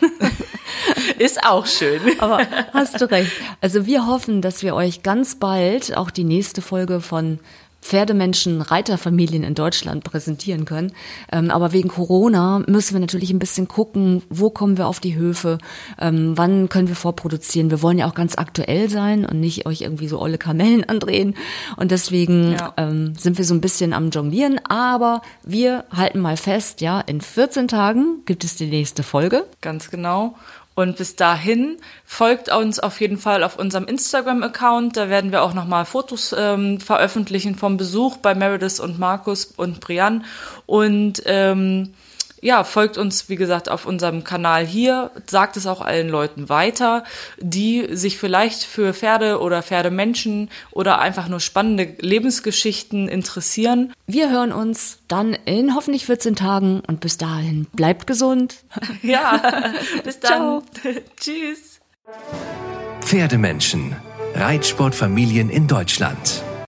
Ist auch schön. Aber hast du recht. Also wir hoffen, dass wir euch ganz bald auch die nächste Folge von Pferdemenschen, Reiterfamilien in Deutschland präsentieren können. Ähm, aber wegen Corona müssen wir natürlich ein bisschen gucken, wo kommen wir auf die Höfe, ähm, wann können wir vorproduzieren. Wir wollen ja auch ganz aktuell sein und nicht euch irgendwie so olle Kamellen andrehen. Und deswegen Ja. ähm, sind wir so ein bisschen am Jonglieren. Aber wir halten mal fest, ja, in 14 Tagen gibt es die nächste Folge. Ganz genau. Und bis dahin folgt uns auf jeden Fall auf unserem Instagram-Account. Da werden wir auch nochmal Fotos ähm, veröffentlichen vom Besuch bei Meredith und Markus und Brian. Und ähm, ja, folgt uns, wie gesagt, auf unserem Kanal hier. Sagt es auch allen Leuten weiter, die sich vielleicht für Pferde oder Pferdemenschen oder einfach nur spannende Lebensgeschichten interessieren. Wir hören uns dann in hoffentlich 14 Tagen und bis dahin bleibt gesund. Ja, bis dann. Tschüss. Pferdemenschen. Reitsportfamilien in Deutschland.